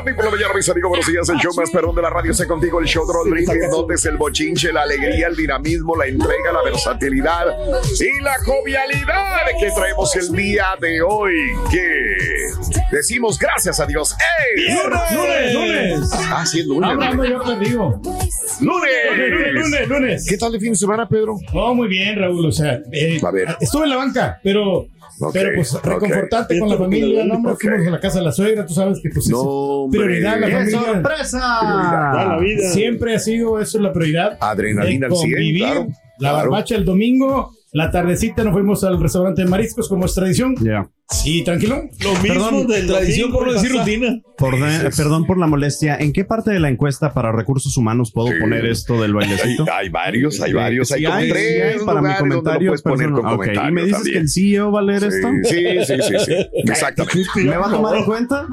Morning por la mañana, mis amigos, buenos días. El show más perrón de la radio está contigo. El show de Brindis, donde es el bochinche, la alegría, el dinamismo, la entrega, la versatilidad y la jovialidad que traemos el día de hoy. Que decimos gracias a Dios. ¡Ey! Lunes, lunes. Ah, sí, es lunes. Hablando yo te digo. ¡Lunes! Lunes, lunes, lunes. ¿Qué tal el fin de semana, Pedro? Oh, muy bien, Raúl. O sea, eh, A ver. estuve en la banca, pero, Pero pues reconfortante con la familia. No, hombre, fuimos a la casa de la suegra. Tú sabes que pues es hombre. prioridad la ¡Qué familia. sorpresa! Siempre ha sido eso la prioridad. Adrenalina al 100, convivir. claro. La Claro. barbacha el domingo, la tardecita nos fuimos al restaurante de mariscos como es tradición. Sí, tranquilo. Lo mismo Perdón, de tradición por no decir rutina. Por de- perdón por la molestia. ¿En qué parte de la encuesta para recursos humanos puedo Sí. poner esto del bailecito? hay varios, hay Sí, varios. Hay sí como hay, sí tres para mi comentario puedes poner con personal. Ok, comentarios ¿Y me dices también. que el CEO va a leer esto? Sí, sí, sí, sí, sí. Exactamente. ¿Me va a tomar en cuenta?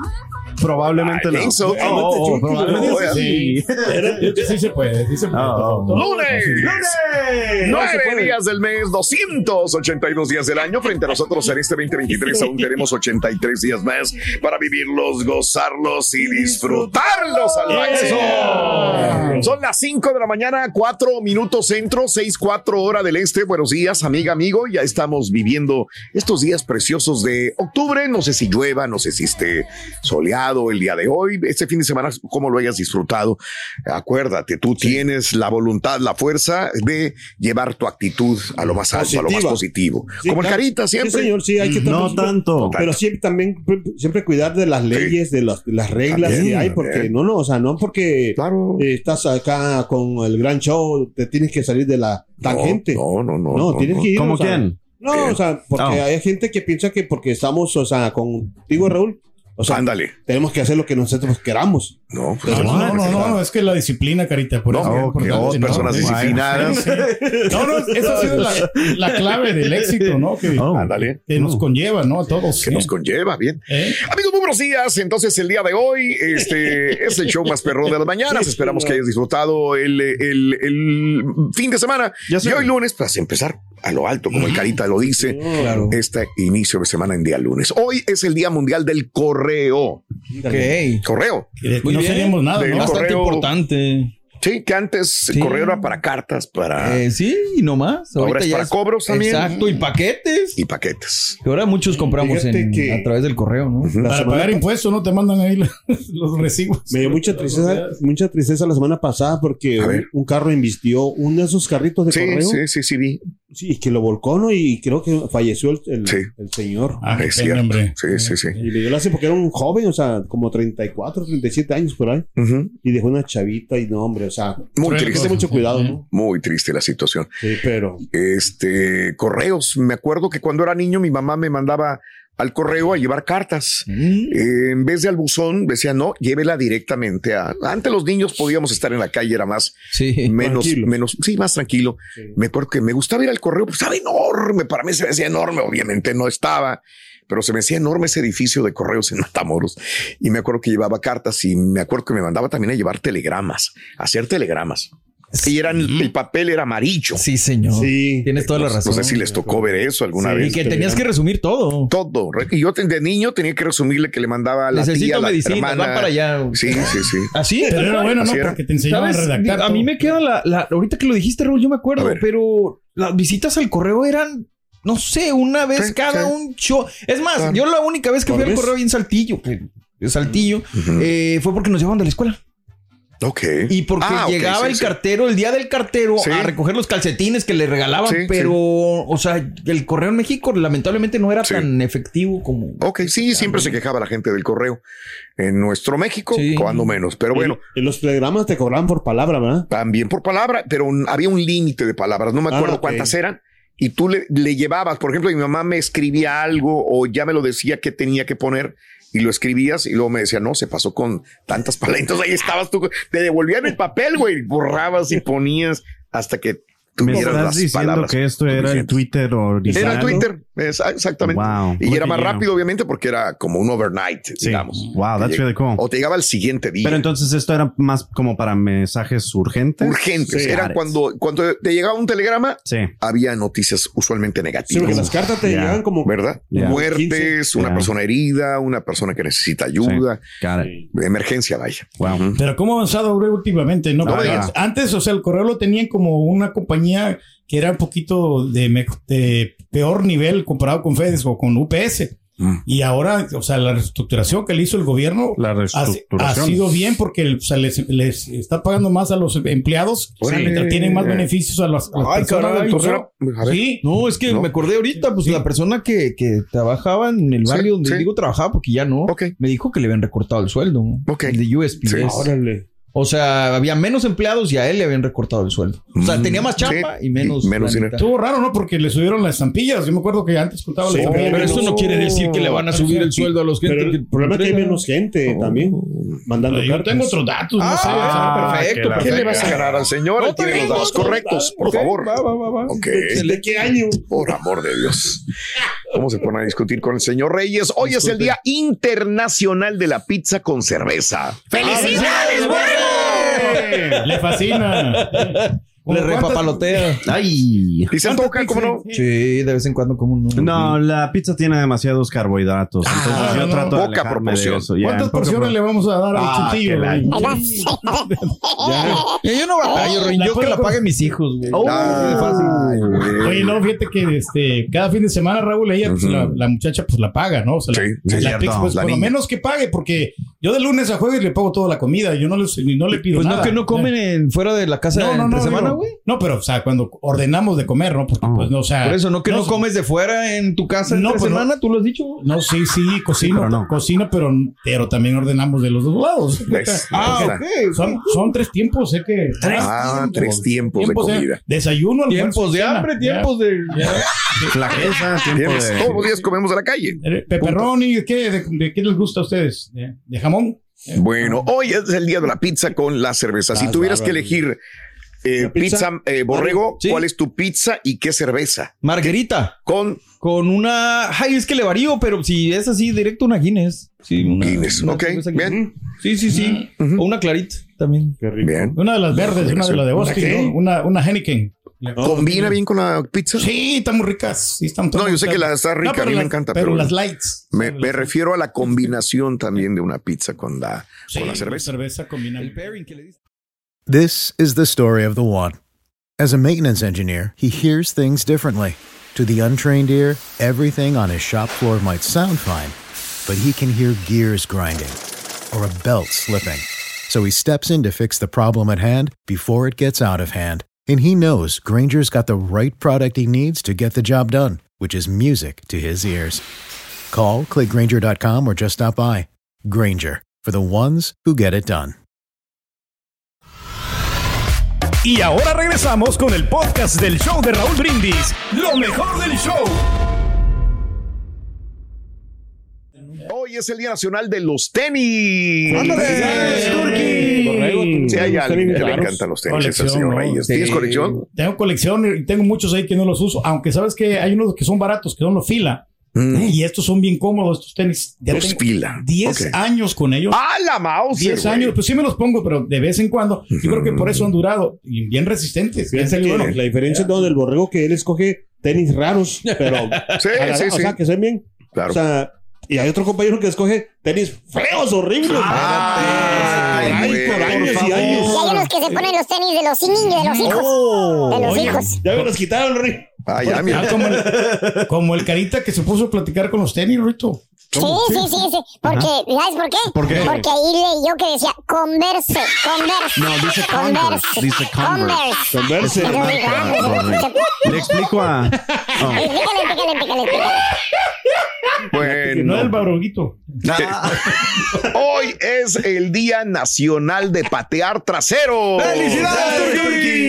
Probablemente no. so. Oh, oh, Oh, sí. Sí se puede, sí se puede. Oh. ¡Lunes! Se Nueve días del mes, 282 días del año. Frente a nosotros en este 2023 aún tenemos 83 días más para vivirlos, gozarlos y disfrutarlos al máximo. Son las 5 de la mañana, 4 minutos centro, 6, 4 hora del este. Buenos días, amiga, amigo. Ya estamos viviendo estos días preciosos de octubre. No sé si llueva, no sé si esté soleado el día de hoy. Este fin de semana, cómo lo hayas disfrutado. Acuérdate, tú tienes la voluntad, la fuerza de llevar tu actitud a lo más alto, a lo más Positiva. positivo. Sí, Como el claro. carita siempre. Sí, señor, sí, hay que No tanto. Pero siempre también, siempre cuidar de las leyes, de, las- de las reglas También, que hay, porque también. no, no, o sea, no porque Claro. eh, estás acá con el gran show, te tienes que salir de la tangente. No, no, no. No, no, tienes no. que ir. ¿Cómo o sea, quién? No, o sea, porque Oh. hay gente que piensa que porque estamos, o sea, contigo, Raúl, o sea, Ándale. tenemos que hacer lo que nosotros queramos. No, pues No, no, no, no, no, no, es que la disciplina, carita, por No, eso. que dos ¿no? personas disciplinadas. sí, sí. No, no, esa ha sido la, la clave del éxito, ¿no? Que. Ándale. que nos conlleva, ¿no? A todos. Que nos conlleva, bien. ¿Eh? Amigos, muy buenos días. Entonces, el día de hoy, este es el show más perrón de las mañanas. Esperamos que hayas disfrutado el, el- el fin de semana. Ya sé. Y hoy lunes, para empezar a lo alto, como el Carita lo dice, Claro. este inicio de semana en día lunes. Hoy es el Día Mundial del Correo. Correo. Muy no bien. seríamos nada, ¿no? Bastante correo. importante. Sí, que antes el correo era para cartas, para Eh, sí, y no más. Ahora Ahorita es ya para cobros también. Exacto, y paquetes. y paquetes. Que ahora muchos compramos en- que- a través del correo, ¿no? La Para pagar pa- impuestos no te mandan ahí la- los recibos. Me dio mucha tristeza, mucha tristeza la semana pasada porque A un, carro invistió uno de esos carritos de Sí, correo. sí, sí, sí, vi. Sí, y que lo volcó, ¿no? Y creo que falleció el, el- Sí. el señor. Ah, Es cierto. hombre. Sí, sí, sí. Y le dio lástima porque era un joven, o sea, como 34, 37 años por ahí. Y dejó una chavita y no, hombre, o sea, Muy triste. mucho cuidado, ¿no? Muy triste la situación. Sí, pero este correos. Me acuerdo que cuando era niño mi mamá me mandaba al correo a llevar cartas. Mm. Eh, en vez de al buzón, decía no, llévela directamente a. Antes los niños podíamos estar en la calle, era más, Sí. menos, tranquilo. menos, sí, más tranquilo. Sí. Me acuerdo que me gustaba ir al correo, pues estaba enorme. Para mí se me hacía enorme, obviamente no estaba, pero se me hacía enorme ese edificio de correos en Matamoros. Y me acuerdo que llevaba cartas y me acuerdo que me mandaba también a llevar telegramas, a hacer telegramas. Y eran, el papel era amarillo. Sí, señor. Sí. Tienes toda la No razón. sé si les tocó ver eso alguna Sí, vez. y que tenías que resumir todo. Todo. Y yo de niño tenía que resumirle que le mandaba a la Necesito tía, a la medicina, hermana. para allá. Sí, sí, sí. Así Pero era bueno, ¿no? Era. Porque te enseñaban a redactar. A mí me queda la, la- Ahorita que lo dijiste, Raúl, yo me acuerdo, pero las visitas al correo eran. No sé, una vez Sí, cada sí. un show. Es más, Claro. yo la única vez que fui ¿Por al correo ahí en Saltillo, que es Saltillo, eh, fue porque nos llevaban de la escuela. Ok. Y porque Ah, llegaba sí, el sí. cartero, el día del cartero, Sí. a recoger los calcetines que le regalaban, Sí, pero, o sea, el correo en México lamentablemente no era Sí. tan efectivo como. Ok, sí, siempre se quejaba la gente del correo. En nuestro México, Sí. cuando menos. Pero bueno, En los telegramas te cobraban por palabra, ¿verdad? también por palabra, pero un- había un límite de palabras. No me Ah, acuerdo cuántas eran. Y tú le, le llevabas, por ejemplo, mi mamá me escribía algo o ya me lo decía que tenía que poner y lo escribías y luego me decía, no, se pasó con tantas palabras. Entonces ahí estabas tú, te devolvían el papel, güey, borrabas y ponías hasta que Me tuvieras estás las diciendo palabras. que esto era el. Twitter original. Era Twitter, exactamente. Wow. Y era más rápido, obviamente, porque era como un overnight, Sí. digamos. Wow, that's really cool. O te llegaba el siguiente día. Pero entonces esto era más como para mensajes urgentes. urgentes. Sí. Era cuando, cuando te llegaba un telegrama, Sí. había noticias usualmente Sí, negativas. porque las cartas te Ya. llegaban como. ¿Verdad? Muertes, una persona herida, una persona que necesita ayuda, emergencia, vaya. Wow. Pero cómo ha avanzado últimamente, ¿no? No antes, o sea, el correo lo tenían como una compañía que era un poquito de, de peor nivel comparado con FedEx o con UPS. Mm. Y ahora, o sea, la reestructuración que le hizo el gobierno La ha, sido bien porque o sea, les, les está pagando más a los empleados, Órale. mientras tienen más beneficios a las, a las Ay, personas. caray, entonces, A ver. sí, No, es que No. me acordé ahorita, pues Sí. la persona que, que trabajaba en el Sí, barrio donde sí. digo trabajaba, porque ya no, Ok. me dijo que le habían recortado el sueldo. Ok. El de USPS. Sí. Órale. O sea, había menos empleados y a él le habían recortado el sueldo. O sea, Mm, tenía más chamba sí, y menos. y menos estuvo raro, ¿no? Porque le subieron las estampillas. Yo me acuerdo que antes contaba Sí, las estampillas. Pero eso no quiere decir que le van a subir el sueldo a los gente Pero el problema es que hay menos gente también mandando Yo cartas. tengo otros datos, no Ah, sé. o sea, perfecto, ¿Qué le vas a ganar al señor? No Él tiene los datos correctos, por favor. va, va, va, va. Ok. ¿De qué año? Por amor de Dios. ¿Cómo se pone a discutir con el señor Reyes? Hoy es el Día Internacional de la Pizza con Cerveza. ¡Felicidades, güey! Le fascina. Le repapalotea. Ay. ¿Y se antoja, cómo no? Sí, de vez en cuando como un... No, la pizza tiene demasiados carbohidratos. Entonces Ah, yo no, trato de poca proporción. de eso. Ya, ¿Cuántas porciones pro- le vamos a dar al Ah, chutillo? la- güey? Yo no batallo. La Yo que la paguen mis hijos, güey. Ay, güey. Oye, no, fíjate que este, cada fin de semana, Raúl, ella, pues, Ujú. la, la muchacha, pues la paga, ¿no? O sea, la- Sí, sí, la cierto. pizza, pues, La por lo menos que pague, porque yo de lunes a jueves le pago toda la comida, yo no, les, no le pido Pues nada. no, que no comen en- fuera de la casa No, no, entre no, semana, güey. No, pero, o sea, cuando ordenamos de comer, ¿no? Porque, Oh. pues, no, o sea. Por eso, no que no, comes de fuera en tu casa No, entre pues, no. semana, tú lo has dicho. No, sí, sí, cocino, pero no. cocino, pero, pero también ordenamos de los dos lados. Ah, ok. Son, son tres tiempos, sé que. Ah, tres tiempos de ¿eh? comida. Desayuno, almuerzo, Tiempos de hambre, tiempos de... Flaqueza, tiempo de... Todos los días comemos de la calle. Eh, Pepperoni, ¿qué, de, de qué les gusta a ustedes? ¿De, de jamón? Eh, Bueno, hoy es el día de la pizza con la cerveza. Si Ah, tuvieras que elegir eh, ¿La pizza? pizza, eh, borrego, Sí. ¿cuál es tu pizza y qué cerveza? Margarita. Con Con una... Ay, es que le varío, pero si es así, directo una Guinness. Sí, una... Guinness. una Ok, bien. Sí, sí, sí. O una clarita también. Qué rico. Bien. Una de las verdes, una de las de ¿Una Boston, qué? ¿no? una, una Henneken. ¿Combina bien con la pizza? Sí, están muy ricas. Sí, están No, yo sé que la está rica, pero a mí me encanta, Pero, pero- las lights. Me, me refiero a la combinación también de una pizza con la, Sí, con la cerveza. cerveza combina. El pairing que le diste. This is the story of the one. As a maintenance engineer, he hears things differently. To the untrained ear, everything on his shop floor might sound fine, but he can hear gears grinding or a belt slipping. So he steps in to fix the problem at hand before it gets out of hand. And he knows Granger's got the right product he needs to get the job done, which is music to his ears. Call, click Granger.com, or just stop by. Granger, for the ones who get it done. Y ahora regresamos con el podcast del show de Raúl Brindis. Lo mejor del show. Hoy es el Día Nacional de los Tenis. ¡Felicidades, Borrego, Turki! Si hay Los alguien tenis que le encantan los tenis, Colección, señor ¿no? Reyes. Sí. ¿Tienes colección? Tengo colección y tengo muchos ahí que no los uso, aunque sabes que hay unos que son baratos, que son los fila. Y estos son bien cómodos, estos tenis. Ya tengo fila. 10 Ok. años con ellos. ¡Ah, la mouse! 10 años, pues sí me los pongo, pero de vez en cuando. Yo creo que por eso han durado y bien resistentes. Bien que bueno. la diferencia es donde el borrego que él escoge tenis raros, pero Sí, la- sí, o sí. sea, que sean bien. Claro. O sea, y hay otro compañero que escoge tenis feos, horribles. Ay, Ay, güey, por años por y Y hay años. unos que se ponen los tenis de los niños, de los hijos. Oh, de los oye, hijos. Ya me los quitaron, Rick. Ah, ya, mira. Ah, como, el, como el carita que se puso a platicar con los tenis, Rito. Sí, sí, sí, sí. Porque, ¿sabes por qué? ¿Por qué? Porque ahí leí yo que decía converse, converse. No, dice Converse, dice Converse. Converse. Entonces digo, ah, pues, se- Le explico a. oh. Explícale, explícale, explícale, explícale. Bueno. No el baroguito. Hoy es el Día Nacional de Patear Trasero. ¡Felicidades, Turki!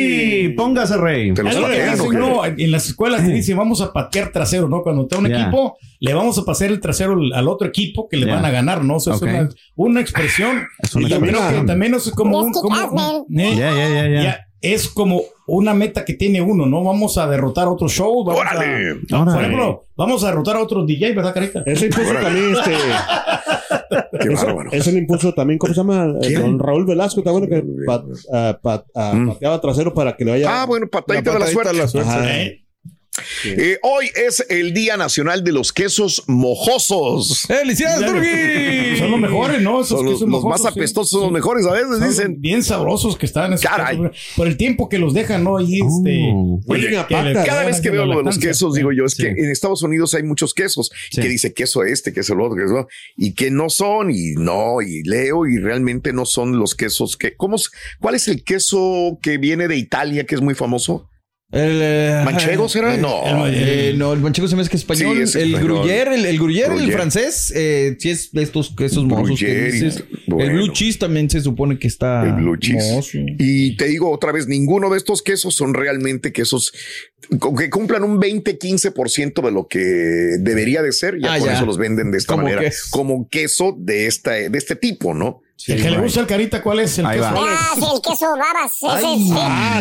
Póngase rey. ¿Te los Es lo que dicen, no, en las escuelas te dicen vamos a patear trasero, ¿no? Cuando está un equipo, le vamos a pasar el trasero al- otro equipo que le van a ganar, ¿no? O sea, es una, una expresión. Es una y también, también es como un, como ya, es como una meta que tiene uno, ¿no? Vamos a derrotar otro show. Vamos a- ¡Órale! Por Órale. ejemplo, vamos a derrotar a otro DJ, ¿verdad, Carita? Eso impuso también este. Qué Eso, bárbaro. eso le impuso también, ¿cómo se llama? Eh, ¿Quién? Don Raúl Velasco, ¿te acuerdas que pa- ah, pa- ah, Mm. pateaba trasero para que le vaya. Ah, bueno, patadita de la suerte. Ajá. ¿Eh? Eh, hoy es el Día Nacional de los Quesos Mojosos. ¡Felicidades, Turki! Son los mejores, ¿no? Esos Son los, quesos los mojosos, más sí. apestosos son los mejores, a veces Son dicen. bien sabrosos que están esos Caray. quesos, por el tiempo que los dejan, ¿no? Ahí, este. Oye, que le- Cada vez que veo lo de los quesos, digo yo, es Sí. que en Estados Unidos hay muchos quesos Sí. que dice queso este, queso el otro, queso y que no son, y no, y leo, y realmente no son los quesos que. ¿cómo, ¿Cuál es el queso que viene de Italia que es muy famoso? El, eh, ¿Manchego será? eh, No. eh, no, el manchego se me hace que es español. Sí, es el español. gruyère, el, el gruyère, el francés, eh, sí es de estos quesos mozos que dices. bueno. El blue cheese también se supone que está El blue cheese. mozo. Y te digo otra vez, ninguno de estos quesos son realmente quesos con que cumplan un 20-15% de lo que debería de ser. Ya Ah, por ya. eso los venden de esta Como manera, queso. como queso de, esta, de este tipo, ¿no? el que le gusta el carita, ¿cuál es el Ahí queso? va. Ah, sí, el queso babas. Ese sí. Ah,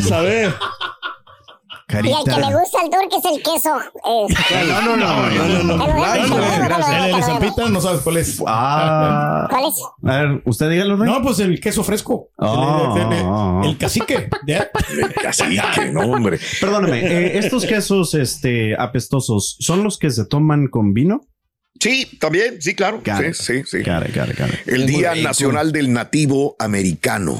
Y el que le gusta al turco es el queso. Eh, No, no, no, no, no, no. El de. Zampita no sabes cuál es. Ah. ¿Cuál es? A ver, usted dígalo, Rey. No, pues el queso fresco. Ah. El, el- el- el cacique. De, Así que no, hombre. Perdóname, eh, estos quesos este, apestosos, ¿son los que se toman con vino? Sí, también, sí, claro. Got Sí, it. sí, sí. Got it, got it, got it. El Día. Nacional del Nativo Americano.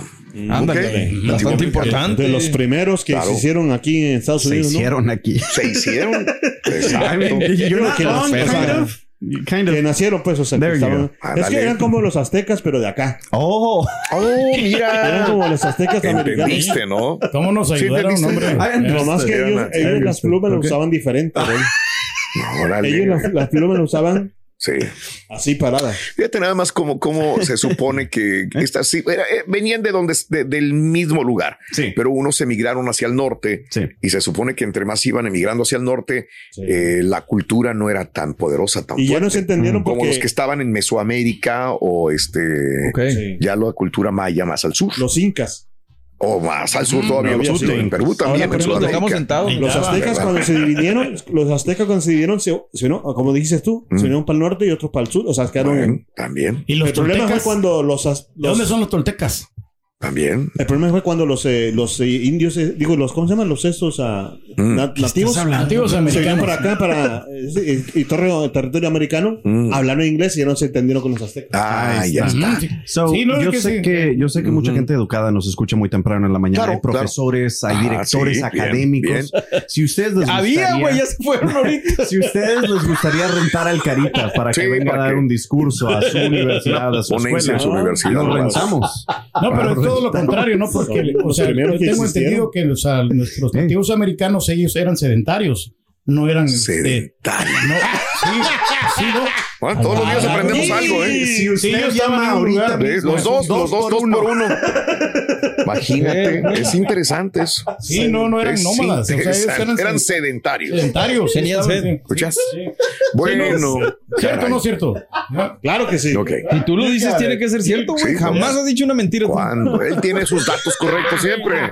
Ándale, Ok. Nativo bastante importante. De los primeros que Claro. se hicieron aquí en Estados Se Unidos. ¿no? hicieron aquí. Se hicieron. Exacto. you're creo que las kind of. Que nacieron, pues, o sea, que estaban-. Es Ándale. que eran como los aztecas, pero de acá. Oh. Oh, Eran mira. como los aztecas americanos. ¿no? ¿Cómo nos Sí, ayudaron, hombre? Ay, Eh, Nomás que Eran ellos, las plumas las usaban diferente. Ellos las, las plumas las usaban Sí. así paradas. Fíjate nada más cómo, cómo se supone que estas sí, era- eh, venían de donde de- del mismo lugar, Sí. pero unos emigraron hacia el norte Sí. y se supone que entre más iban emigrando hacia el norte, Sí. eh, la cultura no era tan poderosa, tan Y ya no se entendieron como los que estaban en Mesoamérica o este ya la cultura maya más al sur los incas. O más al sur todavía no los sur, en Perú también, Ahora, en pero Los dejamos sentados. Los aztecas cuando se dividieron, los aztecas cuando se dividieron, se, se unieron, como dijiste tú, Mm. se unieron para el norte y otros para el sur. O sea, quedaron Bueno, también, Y los El problema fue toltecas. cuando los, ¿De dónde los- son los toltecas? También. el problema fue cuando los, eh, los eh, indios, eh, digo, los, ¿cómo se llaman? Los estos ah, Mm. na- nativos. Nativos Se vinieron americanos. para acá, para eh, y, y torre- territorio americano, Mm. hablaron inglés y ya no se entendieron con los aztecas. Ah, Ahí ya está. So, Sí, no, es yo, que sé sí. que, yo sé que mucha gente educada nos escucha muy temprano en la mañana. Claro, hay profesores, hay Ah, directores sí, bien, académicos. Si ustedes les Había, gustaría- güey, ya se fueron ahorita. Si ustedes les gustaría rentar al Carita para que Sí, venga a dar un discurso a su universidad, a su escuela, en su universidad. lo rentamos. No, pero todo lo contrario, ¿no? Porque, o sea, yo tengo entendido que o sea, nuestros nativos americanos, ellos eran sedentarios. No eran. este, Sedentario. no, sí, sí, no. Bueno, todos los días aprendemos algo, ¿eh? Si usted Sí, llama ahorita, Sí, pues, los dos, los dos, dos por uno. Eh, Imagínate, es interesante eso. Sí, no, no eran Es nómadas. O sea, eran, eran sedentarios. sedentarios. sí, Tenían sed. sí. ¿Escuchas? Sí. Bueno, ¿Cierto o no cierto? Claro que sí. Ok. Si tú lo dices, tiene que ser cierto, güey. Sí, Jamás pues. has dicho una mentira. Cuando él tiene sus datos correctos siempre.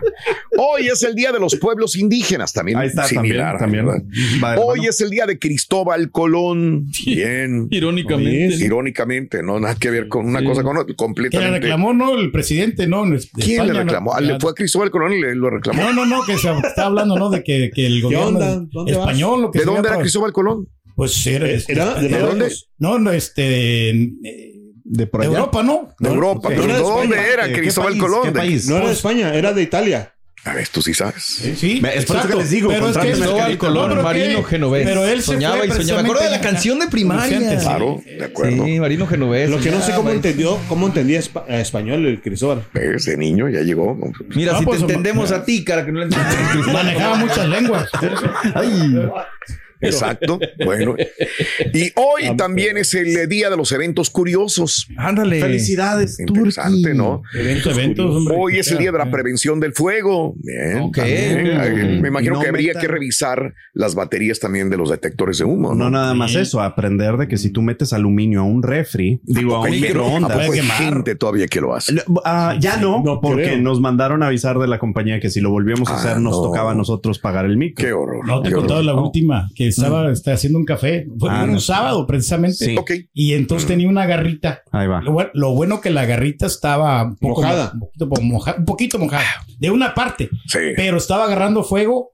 Hoy es el día de los pueblos indígenas, también Ahí está, similar. también. también. Hoy es el día de Cristóbal Colón. Bien. Irónicamente. Irónicamente, no nada que ver con una cosa con otra, Que le completamente. reclamó, ¿no? El presidente, ¿no? De ¿Quién España, le ¿no? reclamó? Ah, Le fue a Cristóbal Colón y le lo reclamó. No, no, no, que se está hablando, ¿no? De que, que el gobierno onda? ¿Dónde vas? español, lo que ¿De dónde era Cristóbal Colón? Pues era, Eh, este, era de dónde? No, no, este. eh, De por De allá. Europa, ¿no? De Europa. ¿Pero No de dónde España. era ¿Qué Cristóbal? Colón? ¿Qué ¿De- país? No era de España, era de Italia. A ver, tú sí sabes. Sí, Es por eso que les digo, Pero es que al Marino Genovés. Él se soñaba fue y soñaba. Me acuerdo de la canción de primaria. Claro, de acuerdo. Sí, Marino Genovés. Lo que no sé soñaba cómo entendió, cómo entendía espa- español el Cristóbal. ¿Ves? De niño ya llegó. Mira, Ah, si pues, te entendemos a ti, cara, que no le entiendes. Manejaba muchas lenguas. Exacto. Bueno. Y hoy también es el día de los eventos curiosos. Ándale. Felicidades, Interesante. ¿no? Eventos, eventos, hombre. Hoy es el día de la prevención del fuego. Bien. Ok. también. Eh, Me imagino No que habría que revisar las baterías también de los detectores de humo. No No, nada más eso, aprender de que si tú metes aluminio a un refri, digo a un Hay gente- ¿A microondas. hay gente todavía que lo hace? Ah, ya no, No porque creo. nos mandaron a avisar de la compañía que si lo volvíamos a Ah, hacer, nos no. tocaba a nosotros pagar el micro. Qué horror. No te he contado horror. la última, que estaba está haciendo un café. Fue Ah, un no. sábado, precisamente. Sí. Y entonces tenía una garrita. Ahí va. Lo, lo bueno que la garrita estaba un poco Mojada. mo- Un poquito, moja- un poquito mojada. De una parte. Sí. Pero estaba agarrando fuego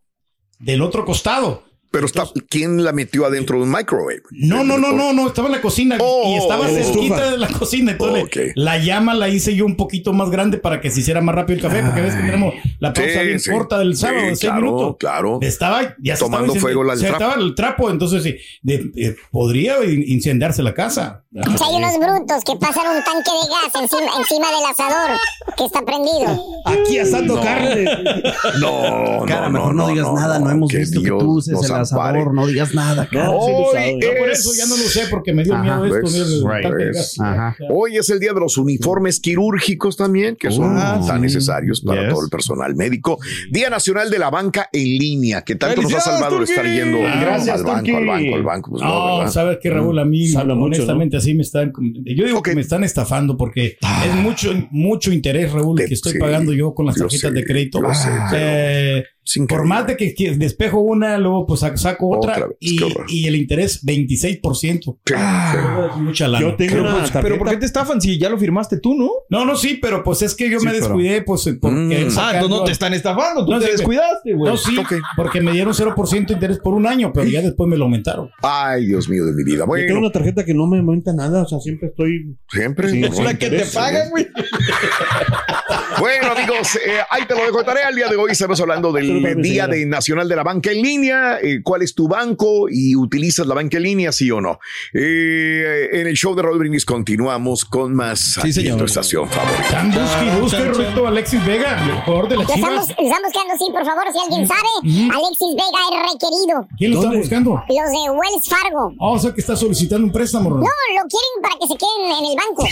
del otro costado. Pero está, ¿quién la metió adentro de un microwave? No, no, no, no, no, estaba en la cocina Oh, y estaba en la cerquita de la cocina. Entonces, la llama la hice yo un poquito más grande para que se hiciera más rápido el café, porque ves que tenemos la pausa Sí, bien sí. corta del sábado Sí, de seis claro, minutos. claro. Estaba ya se Tomando estaba fuego la- el se trapo. estaba el trapo, entonces sí, de- eh, podría in- incendiarse la casa. Si hay unos brutos que pasan un tanque de gas encima, encima del asador que está prendido. Aquí asando carne. No, Cara, no, mejor no, digas nada, no, hemos que visto Dios que tú uses el ampare. asador, no digas nada. cara. No, Hoy sabe. Yo por es- eso ya no lo sé porque me dio Ajá, miedo esto, miedo tanque de gas. Ajá. Hoy es el día de los uniformes quirúrgicos también, que son Ah, tan sí. necesarios para Yes. todo el personal médico. Día Nacional de la Banca en Línea, que tanto nos ha ¡Felicidades, salvado de estar yendo Gracias, al banco, al banco, al banco. Pues no, No, ¿verdad? sabes que Raúl, a mí, honestamente, así me están. Yo digo que me están estafando porque es mucho, mucho interés, Raúl, Te- que estoy sí, pagando yo con las tarjetas sé, de crédito. lo sé, Eh, Es por más de que, que despejo una, luego pues saco, otra, Otra vez, y, el interés 26%. Sí, Es mucha lana. Yo tengo Pero, una pues, pero ¿por qué te estafan si ya lo firmaste tú, no? No, no, sí, pero pues es que yo Sí, me pero- descuidé, pues porque Mm. Ah, entonces no te están estafando, tú No, te sí, descuidaste, güey. No, sí, Ok. porque me dieron 0% de interés por un año, pero ya después me lo aumentaron. Ay, Dios mío de mi vida. Yo tengo Bueno, una tarjeta que no me aumenta nada, o sea, siempre estoy. siempre. Sí, sí. La que te pagan, güey. Bueno, amigos, eh, ahí te lo dejo de tarea. El día de hoy estamos hablando del Día de Nacional de la Banca en Línea. Eh, ¿Cuál es tu banco y utilizas la banca en línea, sí o no? Eh, en el show de Raúl Brindis continuamos con más en señor. tu estación favorita. Están busque busque, Alexis Vega, jugador de las Lo chivas. estamos buscando, sí, por favor, si alguien sabe, Alexis Vega es requerido. ¿Quién lo está buscando? Los de Wells Fargo. Ah, o sea que está solicitando un préstamo, Ron. No, lo quieren para que se queden en el banco.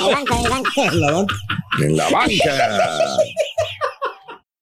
En el banco, en el banco. La banca. En la banca.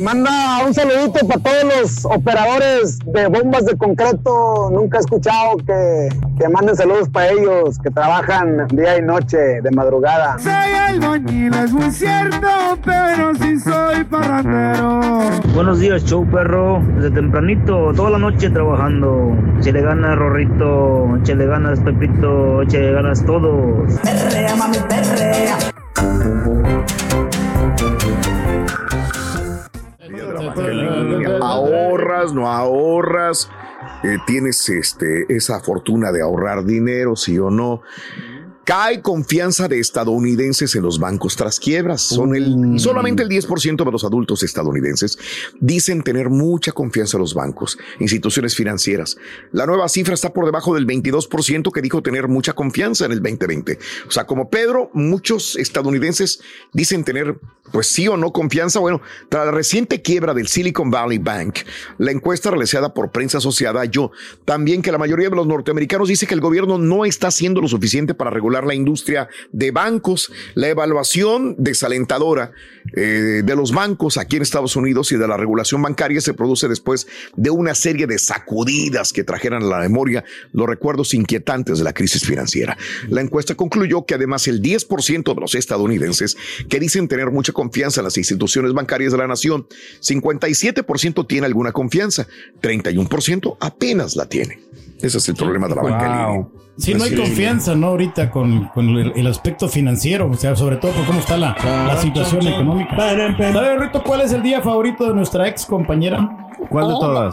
Manda un saludito para todos los operadores de bombas de concreto. Nunca he escuchado que, que manden saludos para ellos, que trabajan día y noche, de madrugada. Soy albañil, es muy cierto, pero sí soy parrandero. Buenos días, show perro. Desde tempranito, toda la noche trabajando. Si le ganas, Rorrito. Si le ganas, Pepito. Si le ganas, todos. Perrea, mami, perrea. Ahorras, no ahorras. Eh, tienes este, esa fortuna de ahorrar dinero, sí o no. Cae confianza de estadounidenses en los bancos tras quiebras. Son el, solamente el 10% de los adultos estadounidenses dicen tener mucha confianza en los bancos, instituciones financieras. La nueva cifra está por debajo del 22% que dijo tener mucha confianza en el 2020. O sea, como Pedro, muchos estadounidenses dicen tener, pues sí o no confianza. Bueno, tras la reciente quiebra del Silicon Valley Bank, la encuesta realizada por prensa asociada yo también que la mayoría de los norteamericanos dice que el gobierno no está haciendo lo suficiente para regular la industria de bancos. La evaluación desalentadora eh, de los bancos aquí en Estados Unidos y de la regulación bancaria se produce después de una serie de sacudidas que trajeran a la memoria los recuerdos inquietantes de la crisis financiera. La encuesta concluyó que además el 10% de los estadounidenses que dicen tener mucha confianza en las instituciones bancarias de la nación, 57% tiene alguna confianza, 31% apenas la tiene. Ese es el problema de la banca línea. Sí, no hay confianza, ¿no? Ahorita con, con el, el aspecto financiero, o sea, sobre todo por cómo está la, la situación económica. ¿Sabes, Rito, cuál es el día favorito de nuestra ex compañera? ¿Cuál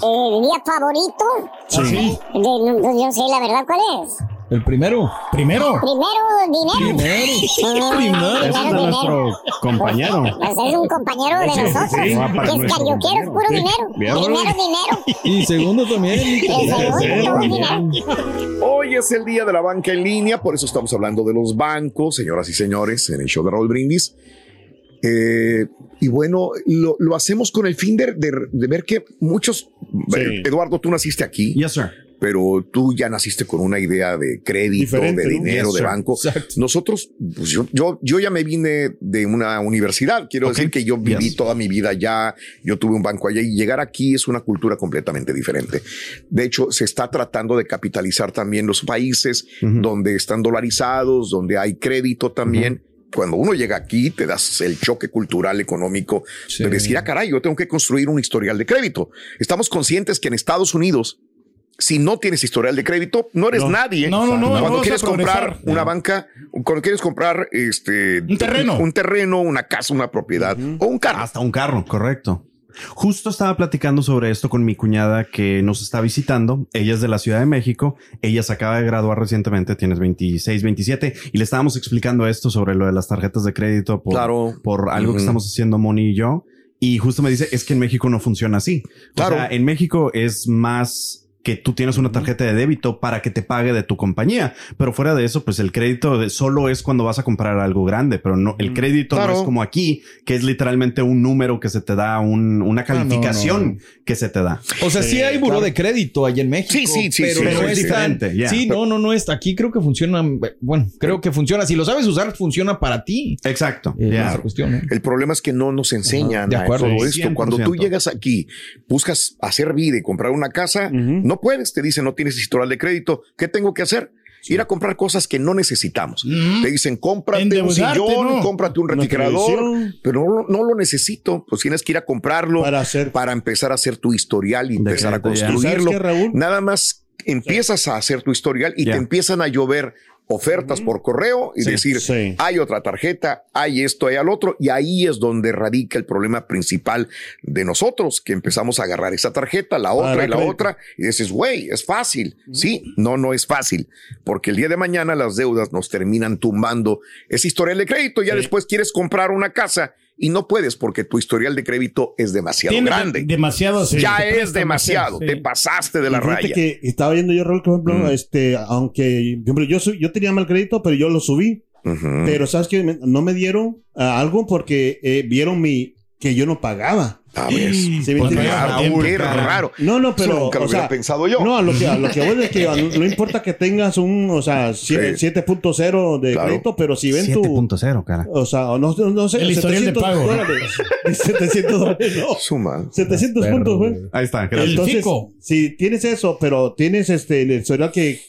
Eh, ¿El día favorito? Sí. De- no, no, yo sé la verdad cuál es. El primero. Primero. Primero, dinero. Primero. Primero. Ese es de dinero. nuestro compañero. Pues es un compañero de Sí, sí, nosotros. sí. que para es nuestro carioquero, es puro compañero. dinero. Sí. Bien, Primero, dinero. Y segundo también. El segundo. Hoy es el día de la banca en línea, por eso estamos hablando de los bancos, señoras y señores, en el show de Raúl Brindis. Eh, y bueno, lo, lo hacemos con el fin de, de- de ver que muchos. eh, Eduardo, tú naciste aquí. Yes, sir. Pero tú ya naciste con una idea de crédito, Diferente, de dinero, de banco. Nosotros, pues yo, yo, yo ya me vine de una universidad. Quiero decir que yo viví Yes. toda mi vida allá. Yo tuve un banco allá y llegar aquí es una cultura completamente diferente. De hecho, se está tratando de capitalizar también los países donde están dolarizados, donde hay crédito también. Cuando uno llega aquí, te das el choque cultural, económico, de decir, ah, caray, yo tengo que construir un historial de crédito. Estamos conscientes que en Estados Unidos, si no tienes historial de crédito, no eres No. nadie. No, no, no, no Cuando quieres comprar una banca, cuando quieres comprar este Un terreno. un, terreno, una casa, una propiedad o un carro. Hasta un carro, correcto. Justo estaba platicando sobre esto con mi cuñada que nos está visitando. Ella es de la Ciudad de México. Ella se acaba de graduar recientemente, tienes 26, 27. Y le estábamos explicando esto sobre lo de las tarjetas de crédito por, Claro. por algo que estamos haciendo Moni y yo. Y justo me dice, es que en México no funciona así. Claro. O sea, en México es más que tú tienes una tarjeta de débito para que te pague de tu compañía. Pero fuera de eso, pues el crédito de- solo es cuando vas a comprar algo grande, pero no, el crédito Claro. no es como aquí, que es literalmente un número que se te da, un- una Ah, no, calificación no. que se te da. O sea, sí hay buró de crédito allá en México. Sí, sí, sí, Pero sí, no sí, es diferente. Sí, no, no, no está. Aquí creo que funciona. Bueno, creo que funciona. Si lo sabes usar, funciona para ti. Exacto. Eh, cuestión, ¿eh? El problema es que no nos enseñan de a acuerdo. todo esto. Cuando tú 100%. llegas aquí, buscas hacer vida y comprar una casa, no puedes. Te dicen, no tienes historial de crédito. ¿Qué tengo que hacer? Ir a comprar cosas que no necesitamos. Te dicen, cómprate un sillón, ¿no? cómprate un refrigerador, pero no, no lo necesito. Pues tienes que ir a comprarlo Para hacer- para empezar a hacer tu historial y empezar a construirlo. ¿Sabes qué, Raúl? Nada más empiezas a hacer tu historial y te empiezan a llover ofertas por correo y Sí, decir, sí. hay otra tarjeta, hay esto, hay al otro, y ahí es donde radica el problema principal de nosotros, que empezamos a agarrar esa tarjeta, la otra y la crédito. otra, y dices, güey, es fácil. Sí, no, no es fácil, porque el día de mañana las deudas nos terminan tumbando ese historial de crédito, ya después quieres comprar una casa y no puedes porque tu historial de crédito es demasiado Tiene grande. de- demasiado. sí, ya es demasiado, te pasaste de la fíjate raya. que estaba viendo yo, Raúl, por ejemplo, Mm. este, aunque, por ejemplo, yo, yo tenía mal crédito, pero yo lo subí. Pero sabes que no me dieron ah, algo porque eh, vieron mi que yo no pagaba. A ver, ¿Sí me entiendes? vaya, Raúl, qué cara. raro. No, no, Eso pero. nunca lo o hubiera sea, pensado yo. No, a lo que, a lo que voy es que no importa que tengas un, o sea, sie- Sí. 7.0 de Claro. crédito, pero si ven tu. 7.0 cara. O sea, no, no sé. El historial de 700 pago, ¿no? dólares. 700 dólares, no. Suma. 700 puntos, güey. Ahí está, El gracias. Entonces, fico. si tienes eso, pero tienes este el historial que,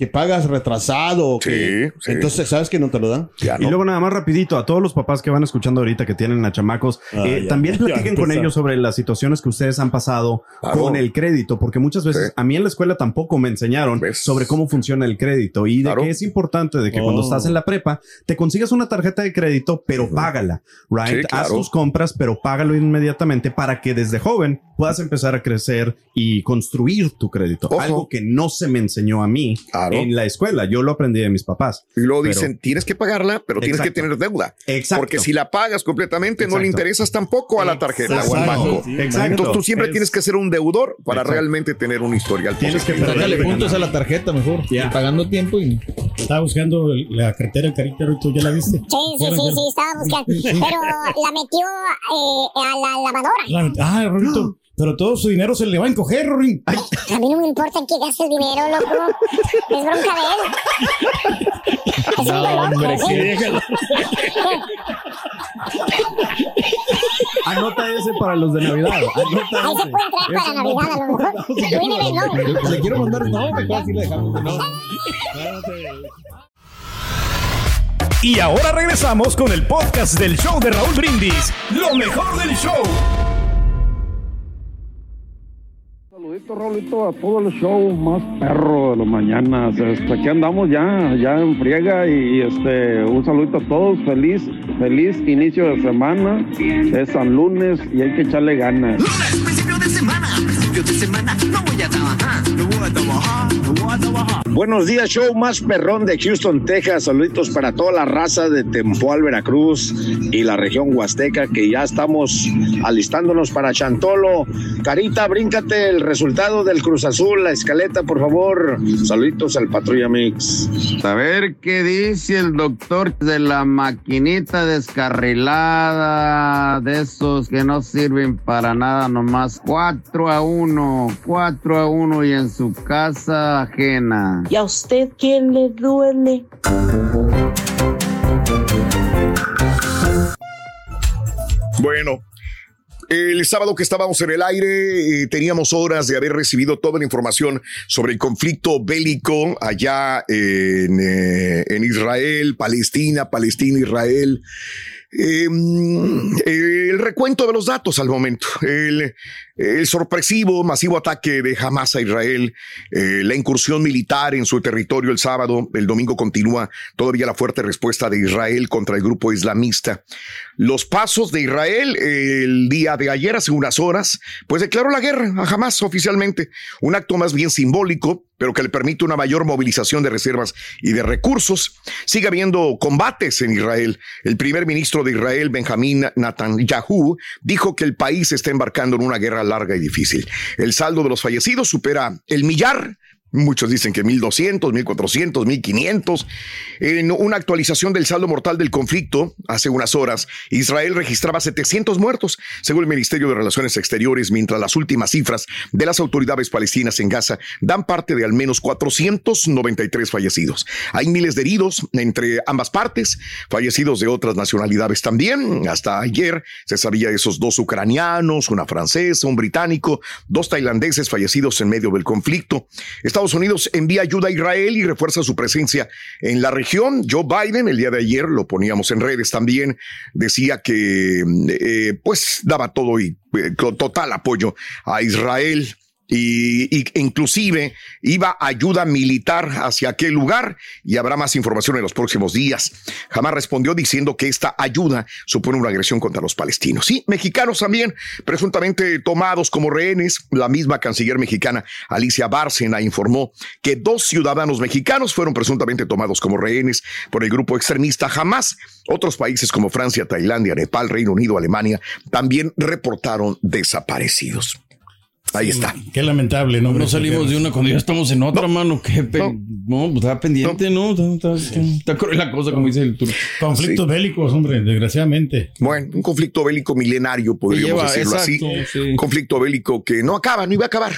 que pagas retrasado, que- Sí, sí. entonces sabes que no te lo dan. Ya Y no. luego nada más rapidito, a todos los papás que van escuchando ahorita que tienen a chamacos, Ah, eh, ya. también platiquen con ellos sobre las situaciones que ustedes han pasado Claro. con el crédito, porque muchas veces Sí. a mí en la escuela tampoco me enseñaron ¿Ves? sobre cómo funciona el crédito y de Claro. que es importante de que cuando Oh. estás en la prepa te consigas una tarjeta de crédito, pero págala, right? Sí, Haz tus compras, pero págalo inmediatamente para que desde joven puedas empezar a crecer y construir tu crédito. Ojo. Algo que no se me enseñó a mí A en la escuela. Yo lo aprendí de mis papás. Y luego Pero- dicen, tienes que pagarla, pero tienes que Exacto. tener deuda. Exacto. Porque si la pagas completamente, no le Exacto. interesas tampoco a la tarjeta o al Exacto. banco. Sí, exacto. Entonces tú siempre Es- tienes que ser un deudor para Exacto. realmente tener un historial. Tienes que positivo. Sácale puntos a la tarjeta mejor. Y pagando tiempo y. Estaba buscando la cartera carita, ¿tú ya la viste? Sí, sí, sí, sí, estaba buscando. Pero la metió eh, a la lavadora. La- ah, Rorito, pero todo su dinero se le va a encoger, Rorín. A mí no me importa en qué gaste el dinero, loco. Es bronca de él. Es No, hombre, ¿sí? sí, déjalo. Anota ese para los de Navidad. Anota Ahí se ese. puede entrar para Navidad, a lo mejor. Never know. Le quiero mandar. No, mejor así le dejamos. No. Y ahora regresamos con el podcast del show de Raúl Brindis. Lo mejor del show. Saludito, Raulito, a todo el show más perro de las mañanas. Este, aquí andamos ya, ya en friega y este, un saludito a todos. Feliz, feliz inicio de semana. Es San Lunes y hay que echarle ganas. Principio de semana, principio de semana, no voy a trabajar, no voy a trabajar, no voy a trabajar. Buenos días, show más perrón de Houston, Texas. Saluditos para toda la raza de Tempoal, Veracruz y la región Huasteca, que ya estamos alistándonos para Chantolo. Carita, bríncate el resultado del Cruz Azul, la escaleta, por favor. Saluditos al Patrulla Mix. A ver qué dice el doctor de la maquinita descarrilada, de esos que no sirven para nada, nomás 4 a 1, 4 a 1 y en su casa ajena. ¿Y a usted quién le duele? Bueno, el sábado que estábamos en el aire, eh, teníamos horas de haber recibido toda la información sobre el conflicto bélico allá en, eh, en Israel, Palestina, Palestina, Israel. Mm, el recuento de los datos al momento. El, el sorpresivo, masivo ataque de Hamas a Israel, eh, la incursión militar en su territorio el sábado, el domingo continúa todavía la fuerte respuesta de Israel contra el grupo islamista. Los pasos de Israel eh, el día de ayer, hace unas horas, pues declaró la guerra a Hamas oficialmente, un acto más bien simbólico, pero que le permite una mayor movilización de reservas y de recursos. Sigue habiendo combates en Israel. El primer ministro de Israel, Benjamín Netanyahu, dijo que el país está embarcando en una guerra larga y difícil. El saldo de los fallecidos supera el millar. Muchos dicen que 1200, 1400, 1500. En una actualización del saldo mortal del conflicto, hace unas horas, Israel registraba 700 muertos, según el Ministerio de Relaciones Exteriores, mientras las últimas cifras de las autoridades palestinas en Gaza dan parte de al menos 493 fallecidos. Hay miles de heridos entre ambas partes, fallecidos de otras nacionalidades también. Hasta ayer se sabía esos dos ucranianos, una francesa, un británico, dos tailandeses fallecidos en medio del conflicto. Estados Unidos envía ayuda a Israel y refuerza su presencia en la región. Joe Biden, el día de ayer, lo poníamos en redes también, decía que eh, pues daba todo y eh, total apoyo a Israel. Y, inclusive iba ayuda militar hacia aquel lugar y habrá más información en los próximos días. Jamás respondió diciendo que esta ayuda supone una agresión contra los palestinos. Sí, mexicanos también presuntamente tomados como rehenes. La misma canciller mexicana Alicia Bárcena informó que dos ciudadanos mexicanos fueron presuntamente tomados como rehenes por el grupo extremista Hamas. Otros países como Francia, Tailandia, Nepal, Reino Unido, Alemania también reportaron desaparecidos. Ahí está. Qué lamentable, ¿no? No salimos de una cuando ya estamos en otra, mano. Qué pe- no. pues está pendiente, ¿no? Está, está- está cruel la cosa, como dice el turno. Conflictos bélicos, hombre, desgraciadamente. Bueno, un conflicto bélico milenario, podríamos lleva, decirlo exacto, así. sí. Un conflicto bélico que no acaba, no iba a acabar.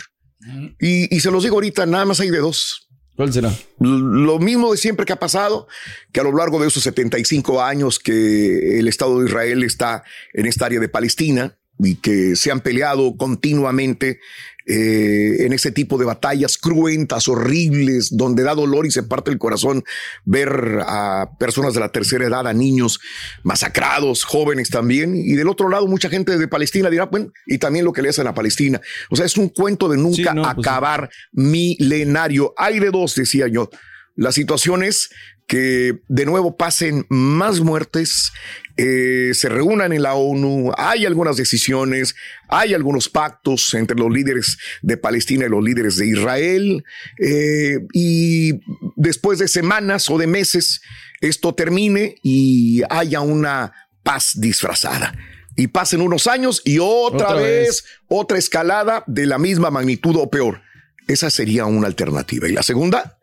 Y, y se los digo ahorita, nada más hay de dos. ¿Cuál será? Lo mismo de siempre que ha pasado, que a lo largo de esos 75 años que el Estado de Israel está en esta área de Palestina y que se han peleado continuamente eh, en ese tipo de batallas cruentas, horribles, donde da dolor y se parte el corazón ver a personas de la tercera edad, a niños masacrados, jóvenes también. Y del otro lado, mucha gente de Palestina dirá, bueno, y también lo que le hacen a Palestina. O sea, es un cuento de nunca no, pues acabar milenario. Hay de dos, decía yo. La situación es que de nuevo pasen más muertes, eh, se reúnan en la ONU, hay algunas decisiones, hay algunos pactos entre los líderes de Palestina y los líderes de Israel, eh, y después de semanas o de meses esto termine y haya una paz disfrazada. Y pasen unos años y otra, Otra vez, vez. otra escalada de la misma magnitud o peor. Esa sería una alternativa. Y la segunda,